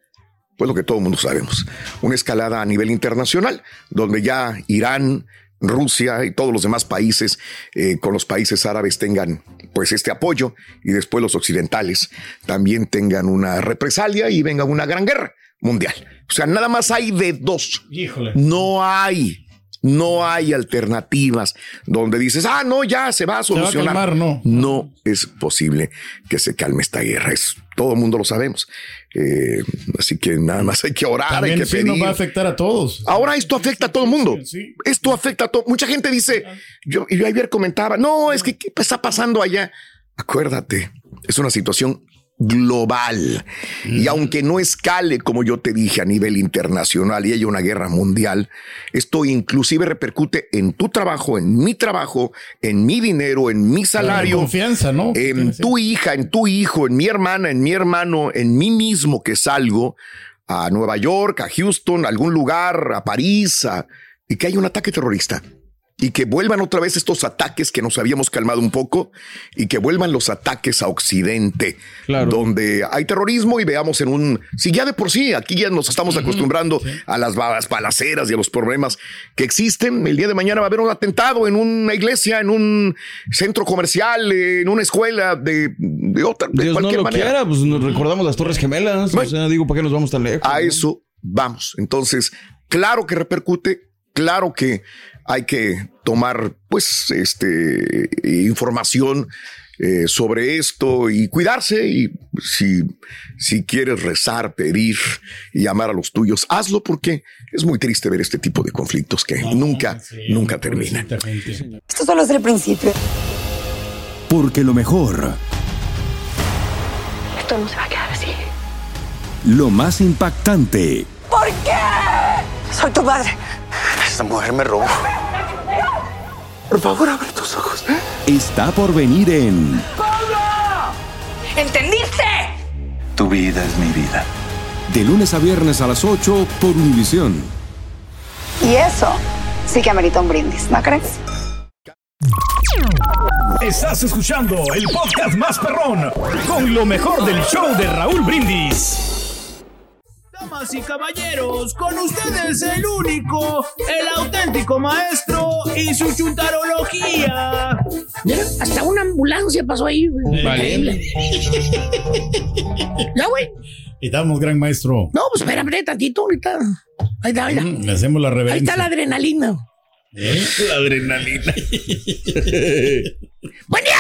pues lo que todo el mundo sabemos, una escalada a nivel internacional, donde ya Irán, Rusia y todos los demás países eh, con los países árabes tengan pues este apoyo y después los occidentales también tengan una represalia y venga una gran guerra mundial. O sea, nada más hay de dos. Híjole. No hay. No hay alternativas donde dices, ah, no, ya se va a Se va a solucionar. calmar, no. No es posible que se calme esta guerra. Es, todo el mundo lo sabemos. Eh, así que nada más hay que orar, hay que sí pedir. nos va a afectar a todos. Ahora esto afecta a todo el mundo. Esto afecta a todo. Mucha gente dice, yo, yo ayer comentaba, no, es que ¿qué está pasando allá? Acuérdate, es una situación global. Y aunque no escale, como yo te dije, a nivel internacional y haya una guerra mundial, esto inclusive repercute en tu trabajo, en mi trabajo, en mi dinero, en mi salario. confianza, ¿no? En tu hija, en tu hijo, en mi hermana, en mi hermano, en mí mismo que salgo a Nueva York, a Houston, a algún lugar, a París, a- y que haya un ataque terrorista. Y que vuelvan otra vez estos ataques que nos habíamos calmado un poco y que vuelvan los ataques a Occidente, donde hay terrorismo y veamos en un... Si ya de por sí, aquí ya nos estamos acostumbrando a las ba- balaceras y a los problemas que existen, el día de mañana va a haber un atentado en una iglesia, en un centro comercial, en una escuela, de, de otra, de Dios no cualquier lo manera. quiera, pues nos recordamos las Torres Gemelas. o sea, digo, ¿para qué nos vamos tan lejos? A eso vamos. Entonces, claro que repercute, claro que hay que tomar, pues, este, información eh, sobre esto y cuidarse. Y si, si quieres rezar, pedir y llamar a los tuyos, hazlo porque es muy triste ver este tipo de conflictos que nunca, nunca terminan. Esto solo es el principio. Porque lo mejor, Esto no se va a quedar así. lo más impactante, ¿Por qué? Soy tu madre. Esta mujer me robó. Por favor, abre tus ojos. está por venir en ¿Entendiste? Tu vida es mi vida. De lunes a viernes a las 8 por Univisión. Y eso sí que amerita un brindis, ¿no crees? Estás escuchando el podcast más perrón con lo mejor del show de Raúl Brindis. Damas y caballeros, con ustedes el único, el auténtico maestro y su chuntarología. Mira, hasta una ambulancia pasó ahí, güey. Vale. Increíble. ya, güey. Y estamos, gran maestro. No, pues espérame tantito, ahorita. Ahí está, mira. Mm, Le hacemos la Ahí reverencia. está la adrenalina. ¿Eh? La adrenalina. Buen día,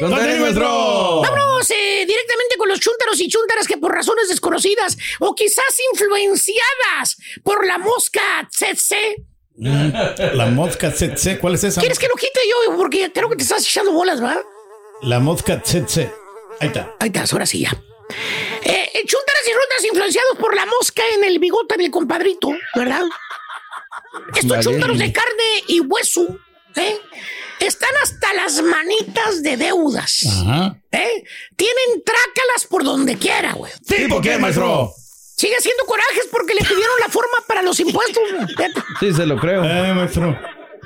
¿Dónde eres, maestro? Vámonos eh, directamente con los chúntaros y chúntaras que por razones desconocidas o quizás influenciadas por la mosca tsetse. La mosca tsetse. ¿Cuál es esa? ¿Quieres que lo quite yo? Porque creo que te estás echando bolas, ¿verdad? La mosca tsetse. Ahí está. Ahí estás, ahora sí ya. Eh, eh, chúntaras y rutas influenciados por la mosca en el bigote del compadrito, ¿verdad? Estos Vale. chúntaros de carne y hueso, ¿eh? Están hasta las manitas de deudas. Ajá. ¿eh? Tienen trácalas por donde quiera, güey. ¿Tipo qué, maestro? Sigue haciendo corajes porque le pidieron la forma para los impuestos. Sí, se lo creo. Eh, maestro.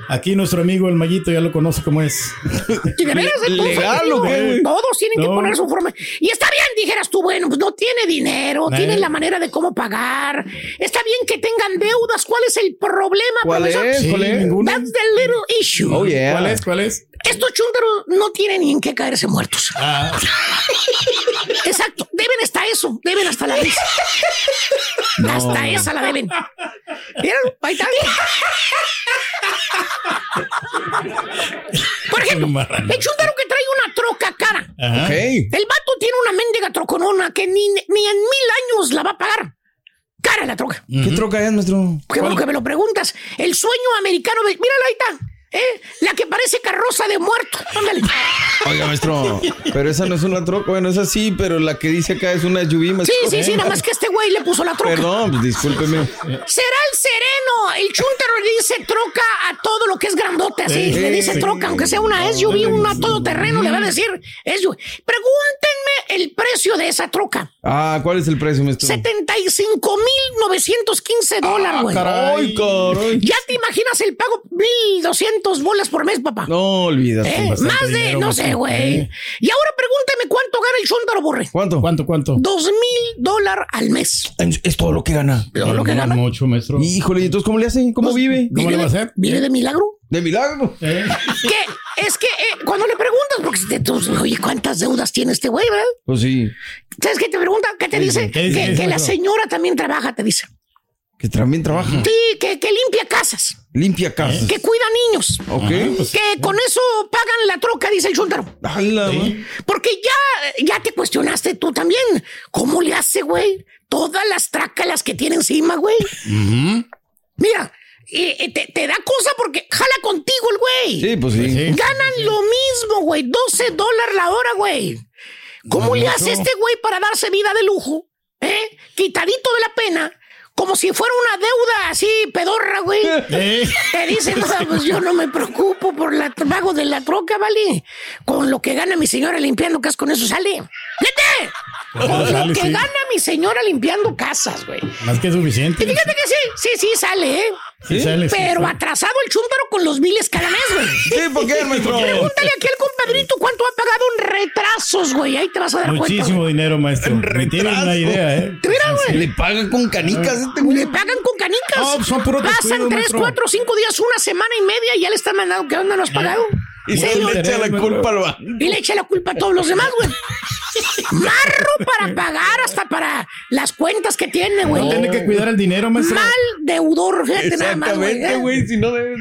Aquí nuestro amigo el Mallito ya lo conoce como es. Y de veras, todos, ¿Legal o qué, güey? todos tienen que poner su forma. Y está bien, dijeras tú, bueno, pues no tiene dinero, Eh. tienen la manera de cómo pagar. Está bien que tengan deudas. ¿Cuál es el problema, ¿Cuál profesor? es? ¿Cuál es? ninguno. That's the little issue. Oh, yeah. ¿Cuál es? ¿Cuál es? Estos chúntaros no tienen ni en qué caerse muertos. Ah, Exacto, deben hasta eso, deben hasta la risa. Hasta esa la deben. ¿Vieron? Ahí está. Por ejemplo, el chúntaro que trae una troca cara. Ajá. El vato tiene una mendiga troconona que ni, ni en mil años la va a pagar. Cara la troca. ¿Qué troca es, maestro? Qué bueno que me lo preguntas. El sueño americano de. Míralo, ahí está. ¿Eh? La que parece carroza de muerto. Ándale. Oiga, maestro, pero esa no es una troca. Bueno, esa sí, pero la que dice acá es una maestro. Sí, sí, sí, nada más que este güey le puso la troca. Perdón, pues, discúlpeme. Será el sereno. El chuntaro le dice troca a todo lo que es grandote, así. Sí, le dice troca, aunque sea una SUV, una todoterreno, le va a decir SUV. Pregúntenme el precio de esa troca. Ah, ¿cuál es el precio, maestro? 75,915 dólares, güey. Ay, caray. Ya te imaginas el pago 1,200 bolas por mes, papá. No olvidas. Eh, más de, no sé, güey. Y ahora pregúntame cuánto gana el chuntaro, borre. ¿Cuánto? ¿Cuánto, cuánto? Dos mil dólares al mes. Es todo lo que gana. Todo lo que gana. Mucho, maestro. Híjole, ¿y entonces cómo le hacen? ¿Cómo vive? ¿Cómo le va a hacer? ¿Vive de milagro? ¿De milagro? Que es que eh, cuando le preguntas, porque te- tú, oye, ¿cuántas deudas tiene este güey, verdad? Pues sí. ¿Sabes qué te pregunta? ¿Qué te dice? ¿Qué dice? Que, ¿Qué dice que la señora también trabaja, te dice. Que también trabaja. Sí, que, que limpia casas, Limpia casas. que cuida niños. Ok. Que con eso pagan la troca, dice el chuntaro. Ma. Porque ya, ya te cuestionaste tú también. ¿Cómo le hace, güey? Todas las trácalas que tiene encima, güey. Mira, eh, eh, te, te da cosa porque jala contigo el güey. Sí, pues sí. Ganan lo mismo, güey. 12 dólares la hora, güey. ¿Cómo No, le hace no. este güey para darse vida de lujo? ¿Eh? Quitadito de la pena. Como si fuera una deuda así, pedorra, güey. Eh. Te dicen, no, pues yo no me preocupo por la pago de la troca, ¿vale? Con lo que gana mi señora limpiando casas, con eso sale. ¡Nete! Con lo que sí. gana mi señora limpiando casas, güey. Más que Y suficiente. fíjate que sí, sí, sí sale, ¿eh? Sí sale, Pero atrasado el chúntaro con los biles cada mes, güey. Sí, ¿por qué, maestro? Pregúntale aquí al compadrito cuánto ha pagado en retrasos, güey. Ahí te vas a dar cuenta. Muchísimo dinero, maestro. Ni Tienen una idea, ¿eh? Mira, güey. Le pagan con canicas este güey. Le pagan con canicas. No, son puros Pasan tres, maestro. cuatro, cinco días, una semana y media y ya le están mandando que onda no has pagado. Y se le echa la culpa al banco. Y le echa la culpa a todos los demás, güey. Marro para pagar hasta para las cuentas que tiene, güey. No tiene que cuidar el dinero, maestro. Mal deudor, fíjate nada más, güey. Exactamente, güey. Si no debes.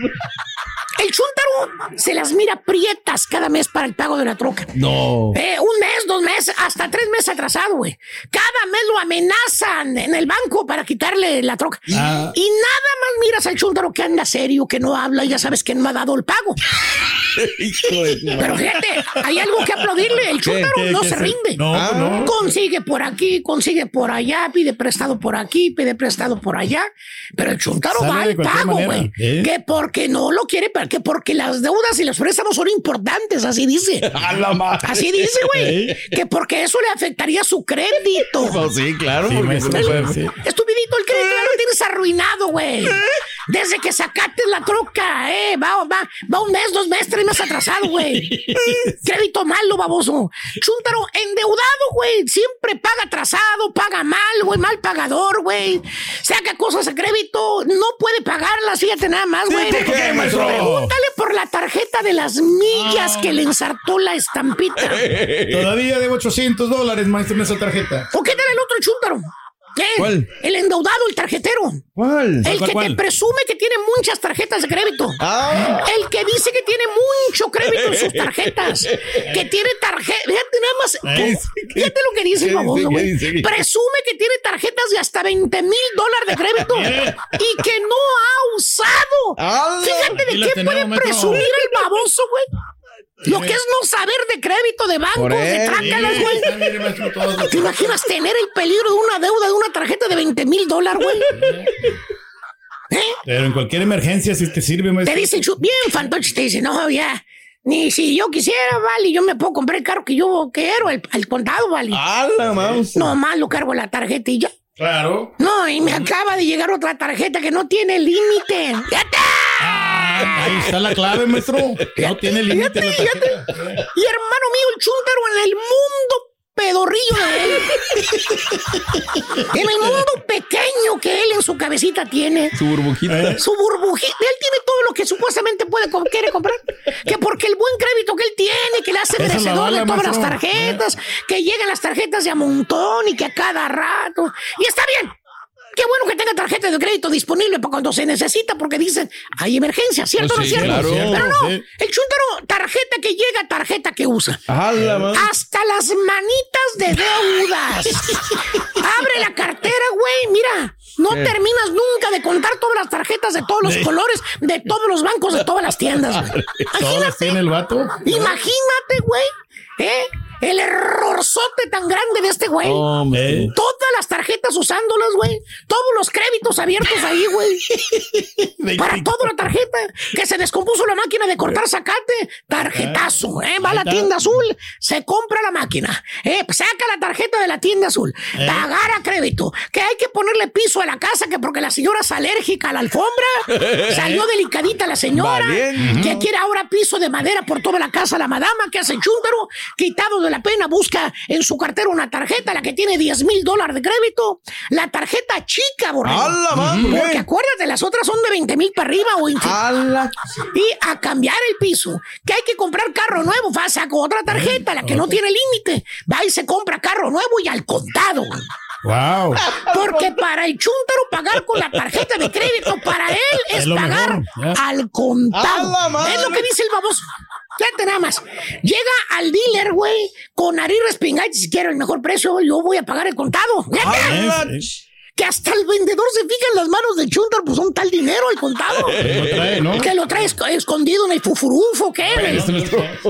El chúntaro se las mira prietas cada mes para el pago de la troca. No. Eh, un mes, dos meses, hasta tres meses atrasado, güey. Cada mes lo amenazan en el banco para quitarle la troca. Ah. Y nada más miras al chúntaro que anda serio, que no habla, y ya sabes que no ha dado el pago. Pero fíjate, hay algo que aplaudirle. El chúntaro ¿Qué? no ¿Qué se rinde. No, Ah. no. Consigue por aquí, consigue por allá, pide prestado por aquí, pide prestado por allá. Pero el chúntaro Sale va al pago, güey. ¿eh? Que porque no lo quiere, que porque las deudas y los préstamos son importantes, así dice. A la madre. Así dice, güey. ¿Eh? Que porque eso le afectaría su crédito. Pues sí, claro. Sí, porque maestro, no puede- sí. Estupidito, el crédito ya lo tienes arruinado, güey. Desde que sacaste la troca, eh. Va, va, va un mes, dos meses, tres meses atrasado, güey. Crédito malo, baboso. Chúntaro, endeudado, güey. Siempre paga atrasado, paga mal, güey. Mal pagador, güey. Saca cosas a crédito, no puede pagarlas, fíjate nada más, güey. ¿por qué, maestro? Pregúntale por la tarjeta de las millas que le ensartó la estampita. Todavía debo 800 dólares, maestro, en esa tarjeta. ¿O qué tal el otro chúntaro? ¿Qué? ¿Cuál? El endeudado, el tarjetero. ¿Cuál? El ¿Cuál, que cuál? te presume que tiene muchas tarjetas de crédito. Ah. El que dice que tiene mucho crédito en sus tarjetas. Que tiene tarjeta. Fíjate nada más. Fíjate lo que dice ¿Qué el baboso, güey. Presume que tiene tarjetas de hasta 20 mil dólares de crédito. y que no ha usado. ¡Hala! Fíjate de qué puede presumir el baboso, güey. Lo que es no saber de crédito, de bancos, Por de trácalas, güey. Sí. ¿Te imaginas tener el peligro de una deuda de una tarjeta de 20 mil dólares, güey? ¿Eh? Pero en cualquier emergencia, si que sirve, Te maestro. dice, el chu- bien, fantoche, te dice, no, ya. Ni si yo quisiera, vale, yo me puedo comprar el carro que yo quiero, el, al contado, vale. ¡A la mouse! No más lo cargo la tarjeta y ya. Claro. No, y me acaba de llegar otra tarjeta que no tiene límite. ¡Fíjate! Ah, ahí está la clave, maestro. No tiene límite. Y hermano mío, el chúntaro en el mundo pedorrillo de él. en el mundo pequeño que él en su cabecita tiene. Su burbujita. Su burbujita. Él tiene todo lo que supuestamente puede com- quiere comprar. Que porque el buen crédito que él tiene, que le hace merecedor de todas las tarjetas, que llegan las tarjetas de a montón y que a cada rato. Y está bien. Qué bueno que tenga tarjeta de crédito disponible para cuando se necesita, porque dicen, hay emergencia, ¿cierto o Pues no es cierto? claro. Pero no, Sí. el chúntaro, tarjeta que llega, tarjeta que usa. Hasta las manitas de deudas. Abre la cartera, güey. Mira, no terminas nunca de contar todas las tarjetas de todos los colores, de todos los bancos, de todas las tiendas. tiene el vato. Imagínate, güey, ¿eh? El errorzote tan grande de este güey. Hombre. Todas las tarjetas usándolas, güey. Todos los créditos abiertos ahí, güey. Para toda la tarjeta. Que se descompuso la máquina de cortar zacate. Tarjetazo, ¿eh? Va a la tienda azul, se compra la máquina. ¿eh? Saca la tarjeta de la tienda azul. Pagar a crédito. Que hay que ponerle piso a la casa que porque la señora es alérgica a la alfombra. Salió delicadita la señora. Que quiere ahora piso de madera por toda la casa la madama. Que hace chúntaro. Quitado de la pena, busca en su cartera una tarjeta, la que tiene 10 mil dólares de crédito. La tarjeta chica, borrego. ¡A la madre! Porque acuérdate, las otras son de 20 mil para arriba o. Y a cambiar el piso. Que hay que comprar carro nuevo. Va, saca otra tarjeta, la que no tiene límite. Va y se compra carro nuevo y al contado. Wow. Porque para el chúntaro pagar con la tarjeta de crédito, para él es, pagar mejor, al contado. ¡A! Es lo que dice el baboso. Fíjate nada más. Llega al dealer, güey, con nariz respingada y si quiero el mejor precio, yo voy a pagar el contado. Fíjate. Que hasta el vendedor se fija en las manos del chúntaro, pues son tal dinero el contado. Que lo trae, ¿no? Que lo trae esc- escondido en el fufurufo, ¿qué?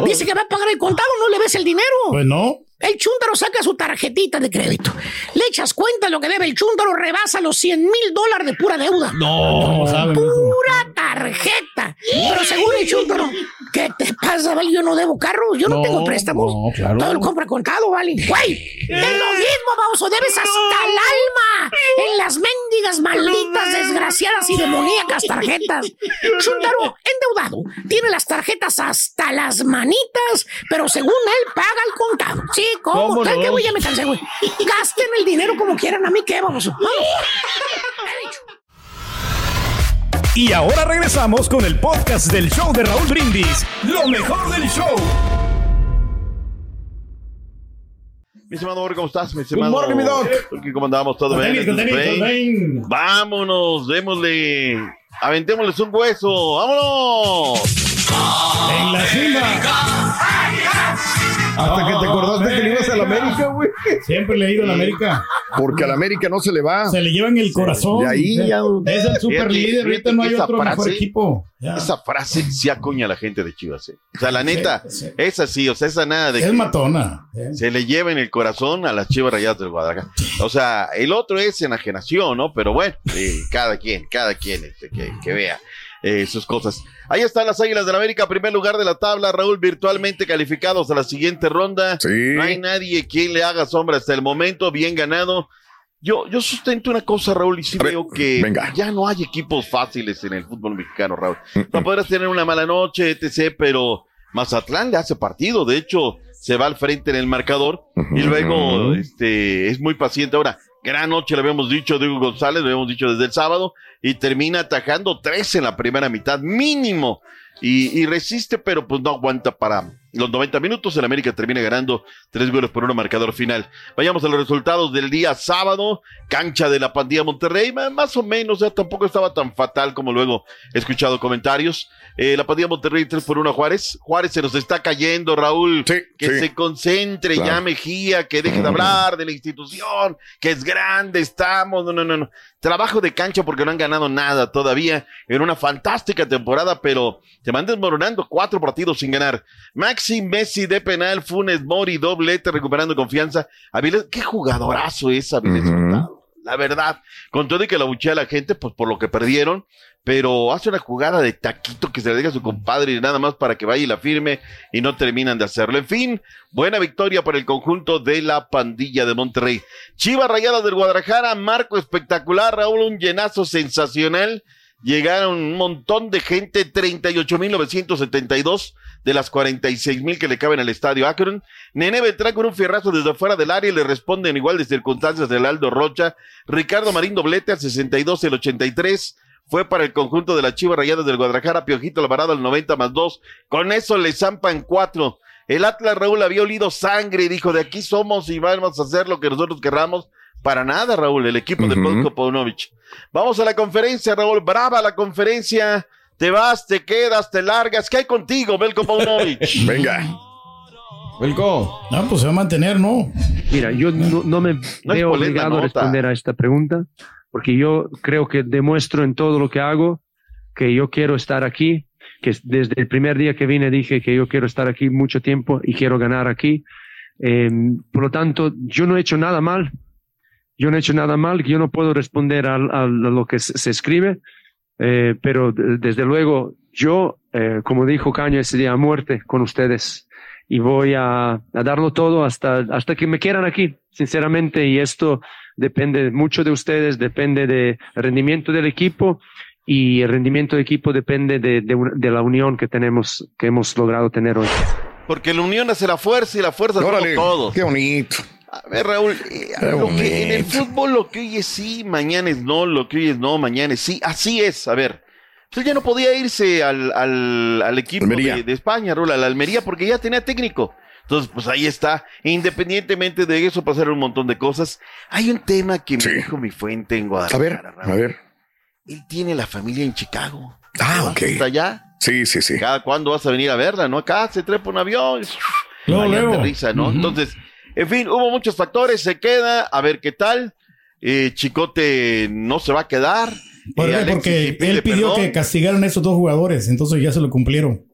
Dice que va a pagar el contado, no le ves el dinero. Pues no. El chúntaro saca su tarjetita de crédito. Le echas cuenta lo que debe el chúntaro, rebasa los 100 mil dólares de pura deuda. No. Pura tarjeta. Pero según el chúntaro, ¿qué te pasa, vale? Yo no debo carro, yo no, No, tengo préstamos. no, claro. Todo lo compra contado, vale. Güey, es lo mismo, vamos, debes hasta el alma en las mendigas, malditas, desgraciadas y demoníacas tarjetas. Chúntaro, endeudado, tiene las tarjetas hasta las manitas, pero según él paga el contado. Sí, ¿cómo? ¿Cómo ¿Sabes no? qué, güey? Ya me cansé, güey. Gasten el dinero como quieran, a mí qué, vamos. Vamos. Y ahora regresamos con el podcast del show de Raúl Brindis. Lo mejor del show. Mi estimado ¿cómo estás? Mi estimado morning, mi doc. ¿Cómo andamos? ¿Todo bien? Vámonos, démosle. Aventémosles un hueso. ¡Vámonos! En la cima. Hasta que te acordaste que le ibas a la América, güey. Siempre le he ido a la América. Porque a la América no se le va. Se le llevan el corazón. De ahí ya. Es el super Fíjate, líder. Ahorita no hay otro mejor equipo. Ya. Esa frase sí acuña a la gente de Chivas. ¿eh? O sea, la neta, esa sí, o sea, esa nada de Es que matona. ¿eh? se le lleva en el corazón a las Chivas Rayadas del Guadalajara. O sea, el otro es enajenación, ¿no? Pero bueno, eh, cada quien, cada quien este, que, que vea eh, sus cosas. Ahí están las Águilas del América, primer lugar de la tabla, Raúl, virtualmente calificados a la siguiente ronda. No hay nadie quien le haga sombra hasta el momento, bien ganado. Yo, yo sustento una cosa, Raúl, y sí veo que ya no hay equipos fáciles en el fútbol mexicano, Raúl. No podrás tener una mala noche, etc., pero Mazatlán le hace partido. De hecho, se va al frente en el marcador y luego este, es muy paciente. Ahora, gran noche, le habíamos dicho, Diego González, lo habíamos dicho desde el sábado, y termina atajando tres en la primera mitad, mínimo. Y, y resiste, pero pues no aguanta para los 90 minutos. El América termina ganando tres goles por uno marcador final. Vayamos a los resultados del día sábado. Cancha de la pandilla Monterrey, más o menos, ya tampoco estaba tan fatal como luego he escuchado comentarios. Eh, la pandilla Monterrey 3 por 1 a Juárez. Juárez se nos está cayendo, Raúl. que sí. se concentre Claro. ya Mejía, que deje de hablar de la institución, que es grande, estamos. No, no, no, no. Trabajo de cancha porque no han ganado nada todavía en una fantástica temporada, pero se van desmoronando cuatro partidos sin ganar. Maxi Messi de penal, Funes Mori doblete recuperando confianza. Avilés, qué jugadorazo es Avilés Hurtado. La verdad, con todo y que la buchea a la gente, pues por lo que perdieron, pero hace una jugada de taquito que se le deja a su compadre y nada más para que vaya y la firme y no terminan de hacerlo. En fin, buena victoria para el conjunto de la pandilla de Monterrey. Chivas Rayadas del Guadalajara, marco espectacular, Raúl, un llenazo sensacional. Llegaron un montón de gente, 38.972 de las 46.000 que le caben al estadio Akron. Nene Beltrán con un fierrazo desde fuera del área y le responde en igual de circunstancias del Aldo Rocha. Ricardo Marín doblete al 62 y el 83 fue para el conjunto de las Chivas Rayadas del Guadalajara, Piojito Alvarado al 90 más 2. Con eso le zampan cuatro. El Atlas Raúl había olido sangre y dijo, de aquí somos y vamos a hacer lo que nosotros querramos. Para nada, Raúl, el equipo de Belko Paunovic. Vamos a la conferencia, Raúl. Brava la conferencia. Te vas, te quedas, te largas. ¿Qué hay contigo, Belko Paunovic? Venga. Belko. No, pues se va a mantener, ¿no? Mira, yo no, no me No veo obligado a responder a esta pregunta. porque yo creo que demuestro en todo lo que hago que yo quiero estar aquí, que desde el primer día que vine dije que yo quiero estar aquí mucho tiempo y quiero ganar aquí. Eh, por lo tanto, yo no he hecho nada mal. Yo no he hecho nada mal, yo no puedo responder a, a lo que se, se escribe, eh, pero de- desde luego yo, eh, como dijo Caño ese día, a muerte con ustedes y voy a, a darlo todo hasta, hasta que me quieran aquí, sinceramente, y esto depende mucho de ustedes, depende del rendimiento del equipo y el rendimiento del equipo depende de, de de la unión que tenemos, que hemos logrado tener hoy. Porque la unión hace la fuerza y la fuerza somos todos. Qué bonito. A ver, Raúl, eh, Qué lo que en el fútbol lo que hoy es sí, mañana es no, lo que hoy es no, mañana es sí. Así es, a ver. Pues él ya no podía irse al, al, al equipo de, de España, Raúl, a la Almería, porque ya tenía técnico. Entonces, pues ahí está. Independientemente de eso, pasaron un montón de cosas. Hay un tema que me dijo mi fuente en A Guadalajara. ver, a ver. Él tiene la familia en Chicago. Ah, ok. ¿Está allá? Sí, sí, sí. ¿Cada cuándo vas a venir a verla? ¿No? Acá se trepa un avión. y Luego, aterriza, ¿no? Entonces, en fin, hubo muchos factores. Se queda, a ver qué tal. Eh, Chicote no se va a quedar. ¿Por Eh, Porque pide él pidió perdón. que castigaran a esos dos jugadores, entonces ya se lo cumplieron.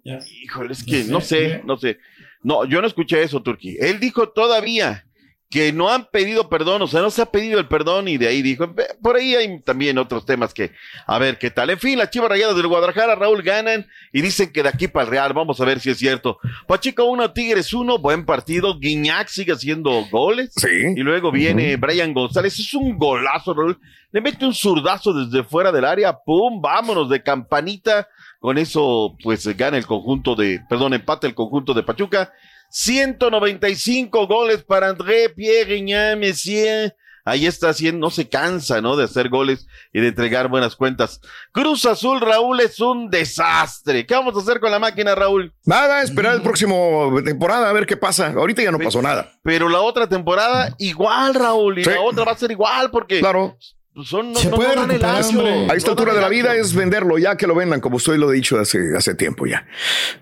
Híjole, es que no sé, no sé. No, yo no escuché eso, Turki. Él dijo todavía que no han pedido perdón, o sea, no se ha pedido el perdón y de ahí dijo, "Ve, por ahí hay también otros temas que, a ver qué tal. En fin, las Chivas Rayadas del Guadalajara, Raúl, ganan y dicen que de aquí para el Real, vamos a ver si es cierto. Pachico 1, Tigres 1, buen partido, Guiñac sigue haciendo goles. Sí. Y luego viene Brian González, es un golazo, Raúl. Le mete un zurdazo desde fuera del área, pum, vámonos de campanita. Con eso, pues gana el conjunto de, perdón, empata el conjunto de Pachuca. 195 goles para André Pierre Guignan Messier. Ahí está haciendo, no se cansa, ¿no? De hacer goles y de entregar buenas cuentas. Cruz Azul, Raúl, es un desastre. ¿Qué vamos a hacer con la máquina, Raúl? Nada, esperar el próximo temporada a ver qué pasa. Ahorita ya no pasó nada. Pero la otra temporada, igual, Raúl, y Sí. la otra va a ser igual, porque Claro. Son, no, Se no- puede no dan el recuperar, ancho. hombre. A esta altura de la vida es venderlo ya que lo vendan, como usted lo he dicho hace, hace tiempo ya.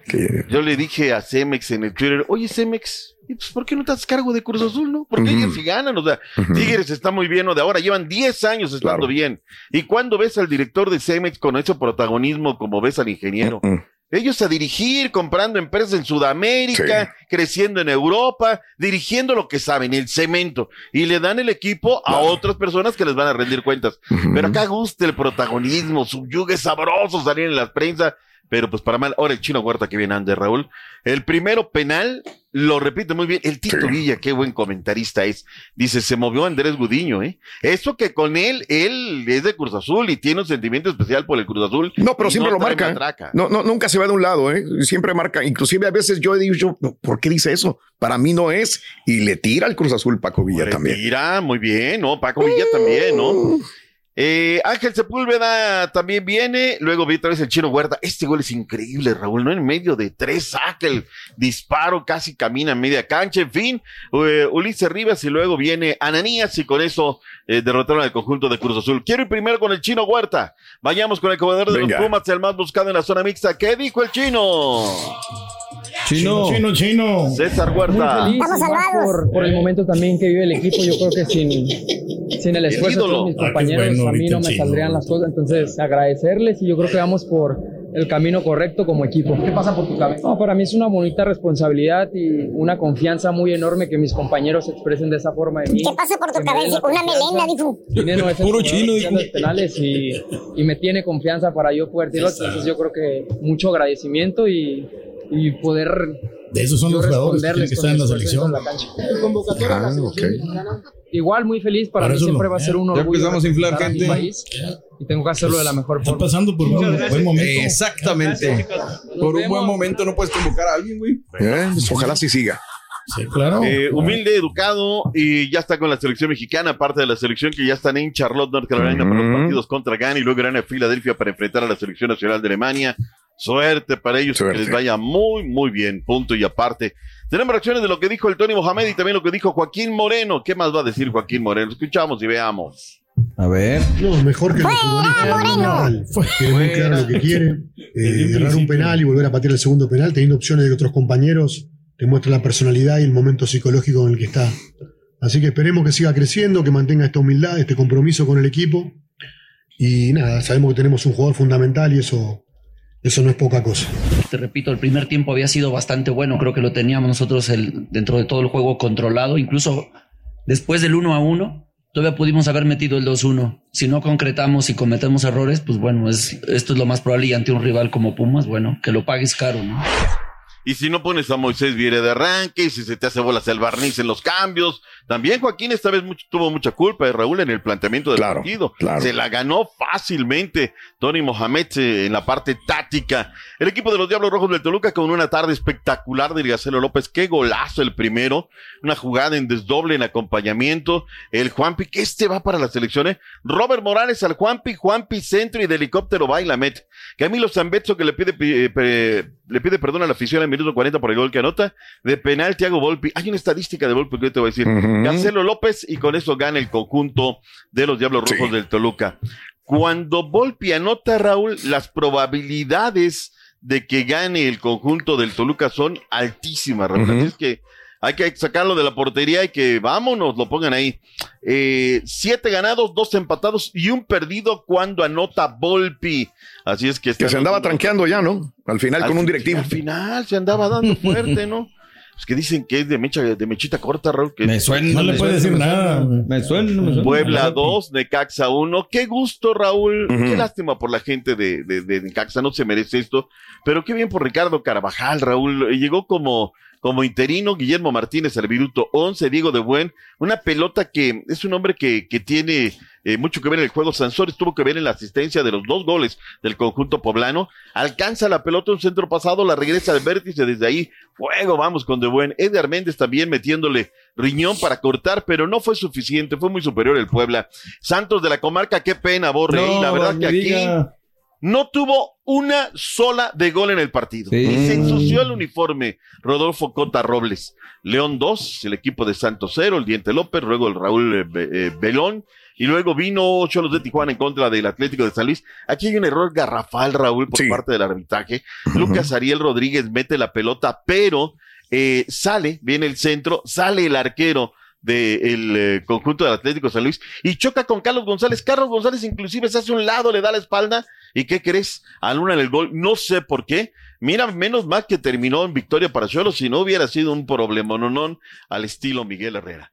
Que- Yo le dije a Cemex en el Twitter, oye Cemex, ¿y pues, ¿por qué no te haces cargo de Cruz Azul, no? Porque ellos sí ganan, o sea. Tigres está muy bien, o de ahora llevan 10 años estando Claro. bien. Y cuando ves al director de Cemex con ese protagonismo como ves al ingeniero, Mm. ellos a dirigir, comprando empresas en Sudamérica, creciendo en Europa, dirigiendo lo que saben, el cemento, y le dan el equipo a otras personas que les van a rendir cuentas. Pero acá gusta el protagonismo, subyugue sabroso salir en la prensa, pero pues para mal, ahora el chino Huerta que viene ande Raúl. El primero penal, lo repite muy bien, el Tito Villa, qué buen comentarista es. Dice, se movió Andrés Gudiño, ¿eh? Eso que con él, él es de Cruz Azul y tiene un sentimiento especial por el Cruz Azul. No, pero siempre lo marca. matraca. No, no, nunca se va de un lado, ¿eh? Siempre marca. Inclusive a veces yo he dicho, ¿por qué dice eso? Para mí no es. Y le tira al Cruz Azul Paco Villa también. Mira, muy bien, ¿no? Paco Villa también, ¿no? Eh, Ángel Sepúlveda también viene, luego vi otra vez el Chino Huerta. Este gol es increíble, Raúl, ¿no? En medio de tres saca el disparo, casi camina en media cancha, en fin. eh, Ulises Rivas y luego viene Ananías y con eso eh, derrotaron al conjunto de Cruz Azul. Quiero ir primero con el Chino Huerta. Vayamos con el comedor de Venga. los Pumas, el más buscado en la zona mixta. ¿Qué dijo el Chino? Chino, chino, chino. César Muy Huerta. feliz, y más por, por el momento también que vive el equipo. Yo creo que sin, sin el esfuerzo de mis Ah, compañeros, bueno, a mí no me chino. saldrían las cosas. Entonces, agradecerles y yo creo que vamos por el camino correcto como equipo. ¿Qué pasa por tu cabeza? No, para mí es una bonita responsabilidad y una confianza muy enorme que mis compañeros se expresen de esa forma de mí. ¿Qué pasa por tu me cabeza? Una melena, dijo. Dinero es el Puro chino, dijo. los penales y, y me tiene confianza para yo poder tirarlo. Entonces yo creo que mucho agradecimiento y, y poder De esos son los jugadores que estar en la selección. la. Ah. Igual muy feliz, para Para mí siempre no. va a ser un Ya orgullo. empezamos a inflar gente. país y tengo que hacerlo de la mejor Está forma. pasando por un buen momento. Exactamente. Por un buen momento no puedes convocar a alguien, güey. Eh, Ojalá sí siga. Sí, claro. Eh, humilde, educado y ya está con la selección mexicana, parte de la selección que ya están en Charlotte, North Carolina para los partidos contra Ghana y luego irán a Filadelfia para enfrentar a la selección nacional de Alemania. Suerte para ellos, que les vaya muy, muy bien, punto y aparte. Tenemos reacciones de lo que dijo el Tony Mohamed y también lo que dijo Joaquín Moreno. ¿Qué más va a decir Joaquín Moreno? Escuchamos y veamos. A ver. No, mejor que los futbolistas. Tiene muy claro lo que quiere. eh, errar un penal y volver a patear el segundo penal, teniendo opciones de que otros compañeros demuestren la personalidad y el momento psicológico en el que está. Así que esperemos que siga creciendo, que mantenga esta humildad, este compromiso con el equipo Y nada, sabemos que tenemos un jugador fundamental y eso, eso no es poca cosa. Te repito, el primer tiempo había sido bastante bueno. Creo que lo teníamos nosotros el, dentro de todo el juego controlado. Incluso después del 1 a 1, todavía pudimos haber metido el 2-1. Si no concretamos y cometemos errores, pues bueno, es, esto es lo más probable. Y ante un rival como Pumas, bueno, que lo pagues caro, ¿no? Y si no pones a Moisés Viere de arranque, y si se te hace bolas el barniz en los cambios, también Joaquín esta vez mucho- tuvo mucha culpa de Raúl en el planteamiento del partido. claro. Se la ganó fácilmente Tony Mohamed eh, en la parte táctica. El equipo de los Diablos Rojos del Toluca con una tarde espectacular de Gacelo López. Qué golazo el primero. Una jugada en desdoble en acompañamiento. El Juanpi, que este va para las selecciones. Robert Morales al Juanpi, Juanpi centro y de helicóptero baila Met. Camilo Zambetso que le pide, eh, le pide perdón a la afición al minuto 40 por el gol que anota. De penal, Thiago Volpi. Hay una estadística de Volpi que yo te voy a decir. Marcelo López y con eso gana el conjunto de los Diablos Rojos del Toluca. Cuando Volpi anota, Raúl, las probabilidades de que gane el conjunto del Toluca son altísimas, Raúl. Así es que hay que sacarlo de la portería y que vámonos, lo pongan ahí. Eh, siete ganados, dos empatados y un perdido cuando anota Volpi. Así es que... Que se andaba tranqueando ya, ¿no? Al final Al con un directivo. Al final se andaba dando fuerte, ¿no? Es que dicen que es de mecha, de mechita corta, Raúl. Que Me suena, No le puede decir me nada. Me suena, no me suena. Puebla 2, Necaxa 1. Qué gusto, Raúl. Qué lástima por la gente de, de, de Necaxa, no se merece esto. Pero qué bien por Ricardo Carvajal, Raúl. Llegó como, como interino Guillermo Martínez al minuto 11, Diego de Buen. Una pelota que es un hombre que, que tiene eh, mucho que ver en el juego. Sansores tuvo que ver en la asistencia de los dos goles del conjunto poblano. Alcanza la pelota un centro pasado, la regresa de vértice desde ahí. Fuego, vamos con De Buen. Edgar Méndez también metiéndole riñón para cortar, pero no fue suficiente. Fue muy superior el Puebla. Santos de la comarca, qué pena, Borre. No, y la verdad que aquí diga. No tuvo una sola de gol en el partido. Sí. Y se ensució el uniforme Rodolfo Cota Robles. León 2, el equipo de Santos 0, el Diente López, luego el Raúl eh, eh, Belón. Y luego vino Cholos de Tijuana en contra del Atlético de San Luis. Aquí hay un error garrafal, Raúl, por parte del arbitraje. Lucas Ariel Rodríguez mete la pelota, pero eh, sale, viene el centro, sale el arquero del conjunto del Atlético de San Luis y choca con Carlos González. Carlos González inclusive se hace un lado, le da la espalda y ¿qué crees? Anulan el gol, no sé por qué. Mira, menos mal que terminó en victoria para Cholos, si no hubiera sido un problema, no, no, al estilo Miguel Herrera.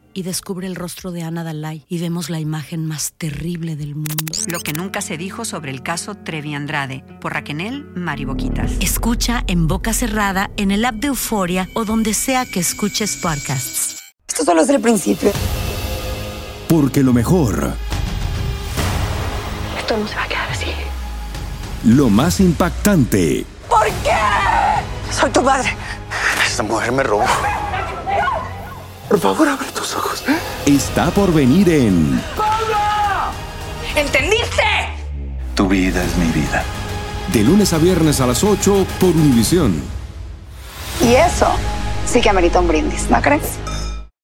Y descubre el rostro de Ana Dalai y vemos la imagen más terrible del mundo. Lo que nunca se dijo sobre el caso Trevi Andrade por Raquel Mariboquitas. Escucha en boca cerrada, en el app de Euforia o donde sea que escuches podcasts. Esto solo es el principio. Porque lo mejor, Esto no se va a quedar así. lo más impactante, ¿Por qué? Soy tu madre. Esta mujer me robó. Por favor, abre tus ojos. Está por venir en ¿Entendiste? Tu vida es mi vida. De lunes a viernes a las 8 por Univisión. Y eso sí que amerita un brindis, ¿no crees?